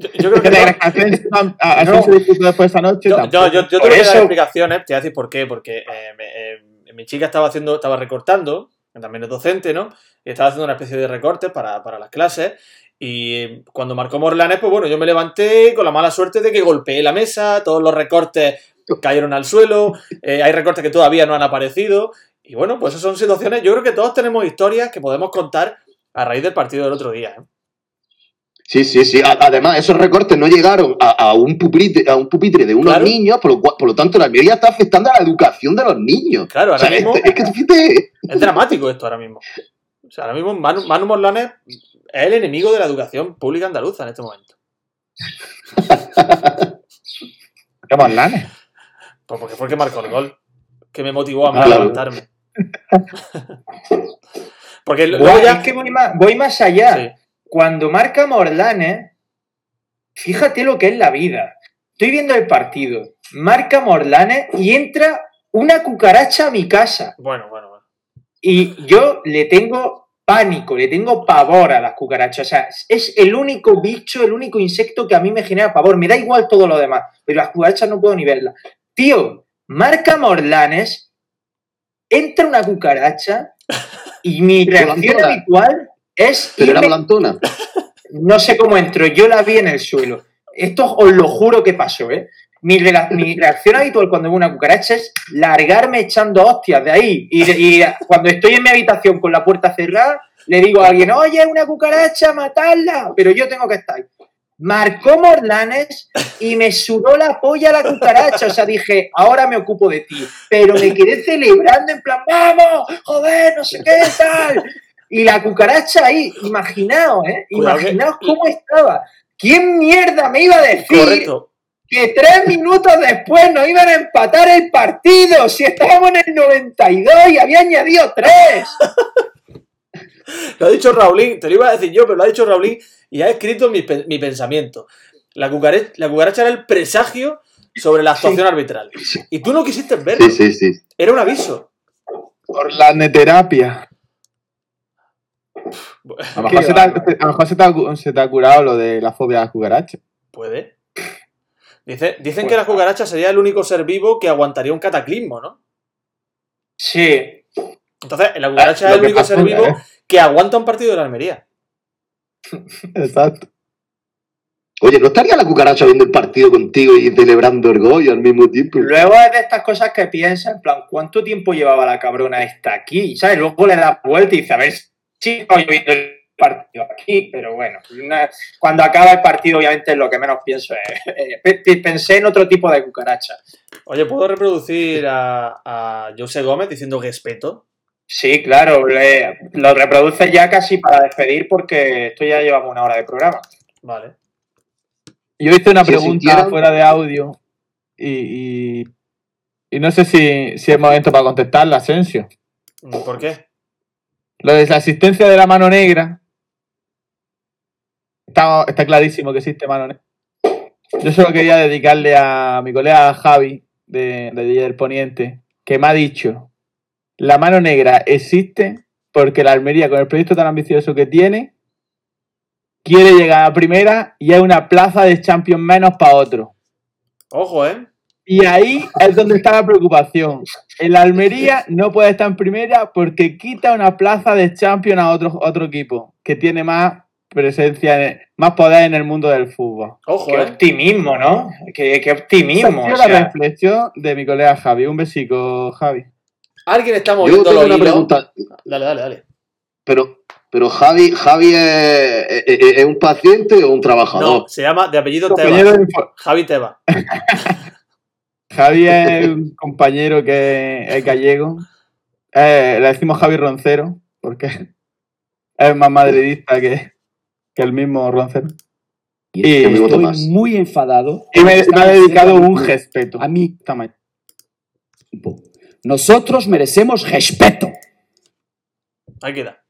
Yo, yo creo ¿Qué que no-? ¿Que (laughs) No. Yo, yo, yo, yo te Por voy a dar explicaciones, te voy a decir por qué, porque eh, me- eh, mi chica estaba haciendo, estaba recortando, también es docente, ¿no? Y estaba haciendo una especie de recortes para, para las clases. Y cuando marcó Morlanes, pues bueno, yo me levanté con la mala suerte de que golpeé la mesa, todos los recortes cayeron al suelo, eh, hay recortes que todavía no han aparecido. Y bueno, pues esas son situaciones, yo creo que todos tenemos historias que podemos contar a raíz del partido del otro día. ¿eh? Sí, sí, sí. Además, esos recortes no llegaron a, a un, pupitre, a un pupitre de unos Claro. niños, por lo, cual- por lo tanto, la Almería está afectando a la educación de los niños. Claro, O ahora sea, mismo es, es que fíjate, es dramático esto ahora mismo. O sea, ahora mismo Manu, Manu Morlanes es el enemigo de la educación pública andaluza en este momento. (laughs) ¿Qué Morlanes? Pues porque fue el que marcó el gol. Que me motivó a Claro. levantarme. (laughs) porque luego ya. Es que voy más, voy más allá. Sí. Cuando marca Morlanes, fíjate lo que es la vida. Estoy viendo el partido, marca Morlanes y entra una cucaracha a mi casa. Bueno, bueno, bueno. Y yo le tengo pánico, le tengo pavor a las cucarachas. O sea, es el único bicho, el único insecto que a mí me genera pavor. Me da igual todo lo demás, pero las cucarachas no puedo ni verlas. Tío, marca Morlanes, entra una cucaracha (laughs) y mi reacción habitual es pero era irme volantona. (laughs) no sé cómo entró, yo la vi en el suelo. Esto os lo juro que pasó, ¿eh? Mi, reacción habitual cuando veo una cucaracha es largarme echando hostias de ahí. Y, y cuando estoy en mi habitación con la puerta cerrada, le digo a alguien, oye, una cucaracha, matarla. Pero yo tengo que estar. Marcó Morlanes y me sudó la polla la cucaracha. O sea, dije, ahora me ocupo de ti. Pero me quedé celebrando en plan, vamos, joder, no sé qué tal. Y la cucaracha ahí, imaginaos, ¿eh? Imaginaos cómo estaba. ¿Quién mierda me iba a decir Correcto. que tres minutos después nos iban a empatar el partido? Si estábamos en el 92 y había añadido tres. (laughs) Lo ha dicho Raulín, te lo iba a decir yo, pero lo ha dicho Raulín y ha escrito mi, pe- mi pensamiento. La, cucare- la cucaracha era el presagio sobre la actuación arbitral. Y tú no quisiste verlo. Sí, sí, sí. Era un aviso. Por la neterapia. A lo (laughs) mejor, se te, ha, a lo mejor se te ha cu- se te ha curado lo de la fobia a las cucarachas. Puede. Dice- dicen que la cucaracha sería el único ser vivo que aguantaría un cataclismo, ¿no? Sí. Entonces, la cucaracha es el único pasa, ser vivo ¿eh? que aguanta un partido de la Almería. (laughs) Exacto. Oye, ¿no estaría la cucaracha viendo el partido contigo y celebrando el gol al mismo tiempo? Luego es de estas cosas que piensas, en plan, ¿cuánto tiempo llevaba la cabrona esta aquí? ¿Sabes? Luego le das vuelta y dices, a ver si estoy viendo el partido aquí, pero bueno, una- cuando acaba el partido, obviamente lo que menos pienso es. eh, pe- pe- pensé en otro tipo de cucaracha. Oye, ¿puedo reproducir a, a José Gómez diciendo respeto? Sí, claro, le- lo reproduces ya casi para despedir porque esto ya llevamos una hora de programa. Vale. Yo hice una pregunta fuera de audio y, y, y no sé si, si es momento para contestarla, Asensio. ¿Por qué? Lo de la existencia de la mano negra. Está, está clarísimo que existe mano negra. Yo solo quería dedicarle a mi colega Javi, de, de del Poniente, que me ha dicho: la mano negra existe porque la Almería, con el proyecto tan ambicioso que tiene, quiere llegar a primera y hay una plaza de Champions menos para otro. Ojo, ¿eh? Y ahí es donde está la preocupación. El Almería no puede estar en primera porque quita una plaza de Champions a otro, otro equipo que tiene más presencia, en más poder en el mundo del fútbol. Ojo, Qué ¿eh? optimismo, ¿no? Qué, qué Esa optimismo. sido o la reflexión de mi colega Javi. Un besico, Javi. Alguien está Yo moviendo tengo los una pregunta, Dale, dale, dale. pero, pero Javi, Javi es, es- es un paciente o un trabajador? No, se llama de apellido info- Javi Tebas. (laughs) Javi es un compañero que es gallego. Eh, le decimos Javi Roncero porque es más madridista que, que el mismo Roncero. Y Y- estoy muy enfadado. Y me, me ha dedicado un respeto. A Tamaño. tiempo. Nosotros merecemos respeto. Ahí queda.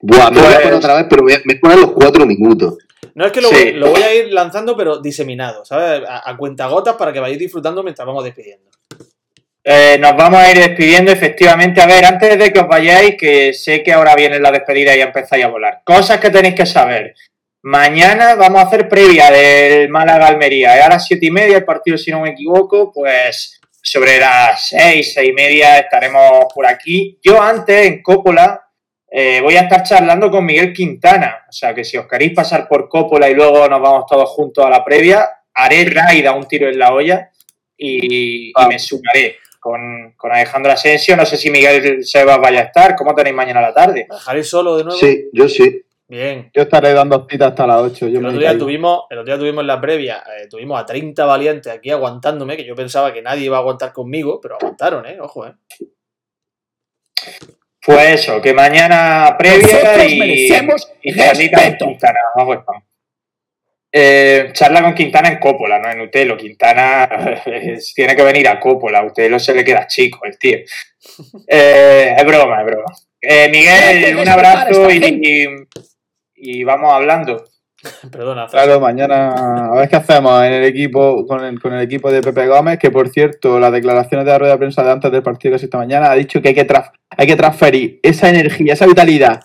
Buah, me voy a Pues- poner otra vez, pero voy a- me ponen los cuatro minutos. No es que lo, Sí. voy, lo voy a ir lanzando, pero diseminado, ¿sabes? A, a cuentagotas para que vayáis disfrutando mientras vamos despidiendo. Eh, nos vamos a ir despidiendo, efectivamente. A ver, antes de que os vayáis, que sé que ahora viene la despedida y empezáis a volar. Cosas que tenéis que saber. Mañana vamos a hacer previa del Málaga-Almería. Es a las siete y media el partido, si no me equivoco. Pues sobre las seis, seis y media estaremos por aquí. Yo antes, en Coppola, eh, voy a estar charlando con Miguel Quintana. O sea que si os queréis pasar por Coppola y luego nos vamos todos juntos a la previa, haré raid a un tiro en la olla y, y me sumaré con, con Alejandro Asensio. No sé si Miguel Sebas vaya a estar. ¿Cómo tenéis mañana a la tarde? ¿Me dejaréis solo de nuevo? Sí, yo sí. Bien. Yo estaré dando citas hasta las 8. Yo El otro, día tuvimos, el otro día tuvimos en la previa, eh, tuvimos a 30 valientes aquí aguantándome, que yo pensaba que nadie iba a aguantar conmigo, pero aguantaron, ¿eh? Ojo, ¿eh? Pues eso, que mañana previa Nosotros y, merecemos y respeto. Quintana. Vamos, vamos. Eh, charla con Quintana en Coppola, no en Utelo. Quintana (laughs) tiene que venir a Coppola. A Utelo se le queda chico el tío. (laughs) Eh, es broma, es broma. Eh, Miguel, un abrazo y, y, y vamos hablando. (laughs) Perdona, Claro, mañana a ver qué hacemos en el equipo con el, equipo de Pepe Gómez, que por cierto, las declaraciones de la rueda de prensa de antes del partido que se esta mañana ha dicho que hay que, hay que transferir esa energía, esa vitalidad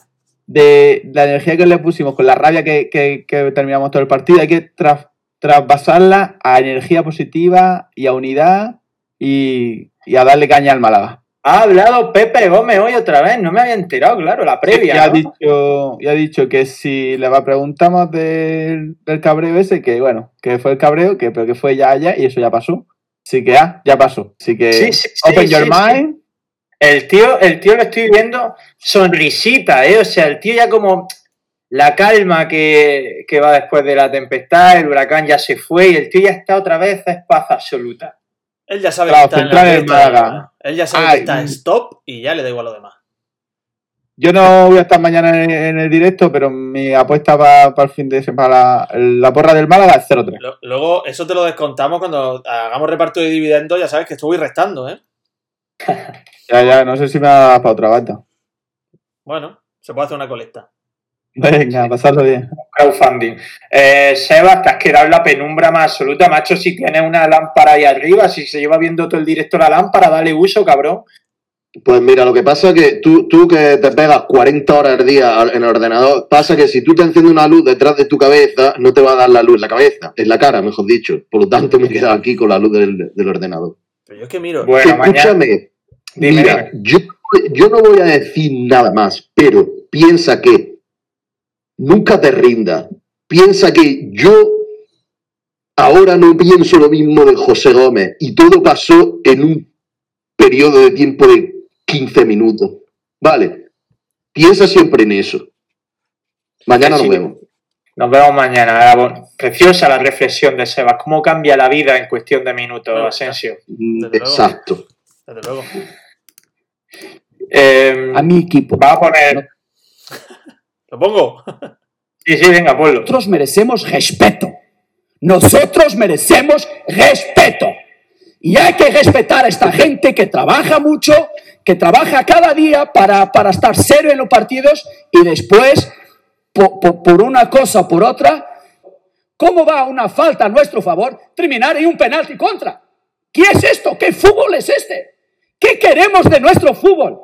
de la energía que le pusimos con la rabia que, terminamos todo el partido, hay que tras- traspasarla a energía positiva y a unidad y, y a darle caña al Málaga. Ha hablado Pepe Gómez hoy otra vez, no me había enterado, claro, la previa. Ya ha dicho, ya ha dicho que si le va preguntamos del, del cabreo ese, que bueno, que fue el cabreo, que pero que fue ya allá y eso ya pasó. Así que ah, ya pasó. Así que Sí, sí, open sí, your mind. El tío, el tío lo estoy viendo sonrisita, ¿eh? O sea, el tío ya como la calma que, que va después de la tempestad, el huracán ya se fue y el tío ya está otra vez es paz absoluta. Él ya sabe Claro, que está en Málaga. Él ya sabe Ay, que está en stop y ya le da igual lo demás. Yo no voy a estar mañana en, en el directo, pero mi apuesta para, el fin de semana, la, la porra del Málaga es 0-3. Lo- Luego, eso te lo descontamos cuando hagamos reparto de dividendos, ya sabes que estoy restando, ¿eh? (laughs) Ya, ya, no sé si me va para otra bata. Bueno, se puede hacer una colecta. Venga, pasarlo bien. Crowdfunding. Eh, Sebas, te has quedado en la penumbra más absoluta, macho. Si tienes una lámpara ahí arriba, si se lleva viendo todo el directo la lámpara, dale uso, cabrón. Pues mira, lo que pasa es que tú, tú que te pegas 40 horas al día en el ordenador, pasa que si tú te enciendes una luz detrás de tu cabeza, no te va a dar la luz en la cabeza, en la cara, mejor dicho. Por lo tanto, me he quedado aquí con la luz del, del ordenador. Pero yo es que miro. Bueno, mañana. Escúchame, Dime, mira, dime. yo, yo no voy a decir nada más, pero piensa que nunca te rindas. Piensa que yo ahora no pienso lo mismo de José Gómez y todo pasó en un periodo de tiempo de 15 minutos. Vale, piensa siempre en eso. Mañana Sí. nos vemos. Nos vemos mañana. Preciosa la reflexión de Sebas. ¿Cómo cambia la vida en cuestión de minutos, Bueno, Asensio? Mm, Desde luego. Exacto. Desde luego. Eh, A mi equipo. va a poner. ¿Lo pongo? Sí, sí, venga, ponlo. Nosotros merecemos respeto. Nosotros merecemos respeto. Y hay que respetar a esta gente que trabaja mucho, que trabaja cada día para, para estar serio en los partidos y después, po- po- por, una cosa o por otra, ¿cómo va una falta a nuestro favor terminar en un penalti contra? ¿Qué es esto? ¿Qué fútbol es este? ¿Qué queremos de nuestro fútbol?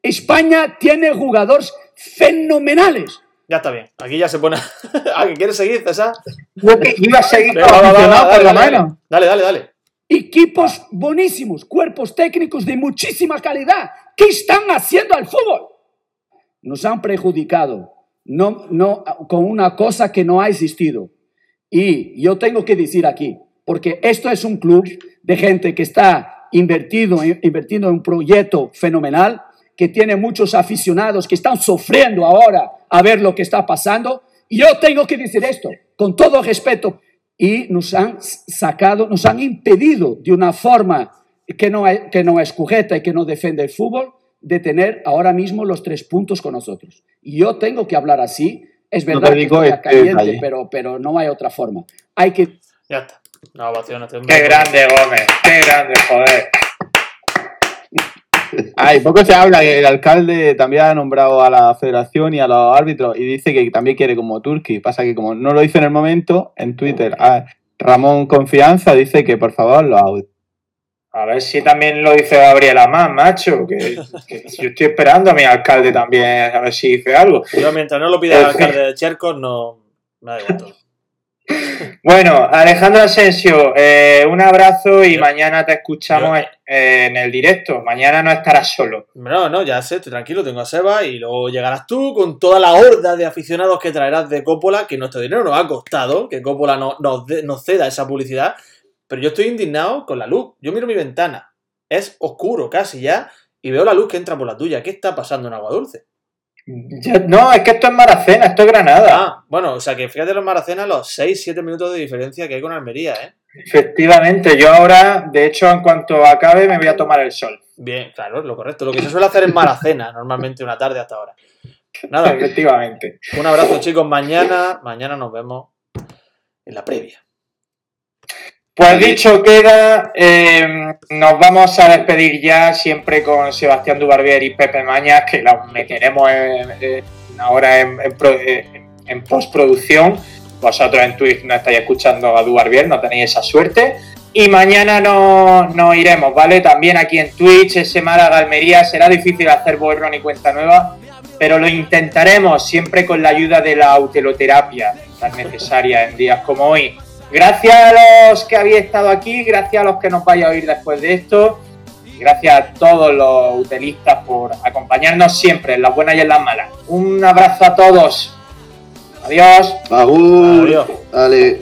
España tiene jugadores fenomenales. Ya está bien. Aquí ya se pone. (laughs) ¿Ah, que quieres seguir, César? Yo que iba a seguir. Venga, va, va, dale, por dale. Dale, dale, dale. equipos buenísimos, cuerpos técnicos de muchísima calidad. ¿Qué están haciendo al fútbol? Nos han perjudicado no, no, con una cosa que no ha existido. Y yo tengo que decir aquí, porque esto es un club de gente que está invertido, invirtiendo en un proyecto fenomenal, que tiene muchos aficionados que están sufriendo ahora a ver lo que está pasando. Y yo tengo que decir esto, con todo respeto, y nos han sacado, nos han impedido de una forma que no, es, que no es correcta y que no defiende el fútbol, de tener ahora mismo los tres puntos con nosotros. Y yo tengo que hablar así. Es No verdad que digo estoy este caliente, pero, pero no hay otra forma. Hay que Ya está. Ovación. Qué grande, Gómez. Qué grande, joder. Ay, poco se habla, el alcalde también ha nombrado a la federación y a los árbitros y dice que también quiere como Turki. Pasa que como no lo hizo en el momento, en Twitter, a Ramón Confianza dice que por favor lo haga. A ver si también lo dice Gabriel Amán, macho. Que, que yo estoy esperando a mi alcalde también a ver si dice algo. Yo, mientras no lo pida el alcalde de Chercos, no. Me da igual todo. Bueno, Alejandro Asensio, eh, un abrazo y mañana te escuchamos en, en el directo. Mañana no estarás solo. No, no, ya sé, estoy tranquilo, tengo a Seba y luego llegarás tú con toda la horda de aficionados que traerás de Coppola, que nuestro dinero nos ha costado, que Coppola no- de- nos ceda esa publicidad, pero yo estoy indignado con la luz. Yo miro mi ventana, es oscuro casi ya, y veo la luz que entra por la tuya. ¿Qué está pasando en Agua Dulce? Ya- no, es que esto es Maracena, esto es Granada. Ah, bueno, o sea que fíjate los Maracena los 6-7 minutos de diferencia que hay con Almería, ¿eh? Efectivamente, yo ahora, de hecho, en cuanto acabe, me voy a tomar el sol. Bien, claro, es lo correcto. Lo que se suele hacer en Maracena, (laughs) normalmente una tarde hasta ahora. Nada, (laughs) Efectivamente. un abrazo chicos, mañana, mañana nos vemos en la previa. Pues dicho queda, eh, nos vamos a despedir ya siempre con Sebastián Dubarbier y Pepe Mañas, que los meteremos en- en- ahora en, en pro- en- postproducción. Vosotros en Twitch no estáis escuchando a Dubarbier, no tenéis esa suerte. Y mañana nos, nos iremos, ¿vale? También aquí en Twitch, ese Málaga Almería, será difícil hacer borrón y cuenta nueva, pero lo intentaremos siempre con la ayuda de la autoterapia tan necesaria en días como hoy. Gracias a los que habéis estado aquí, gracias a los que nos vaya a oír después de esto. Gracias a todos los utilistas por acompañarnos siempre en las buenas y en las malas. Un abrazo a todos. Adiós. Adiós. Dale.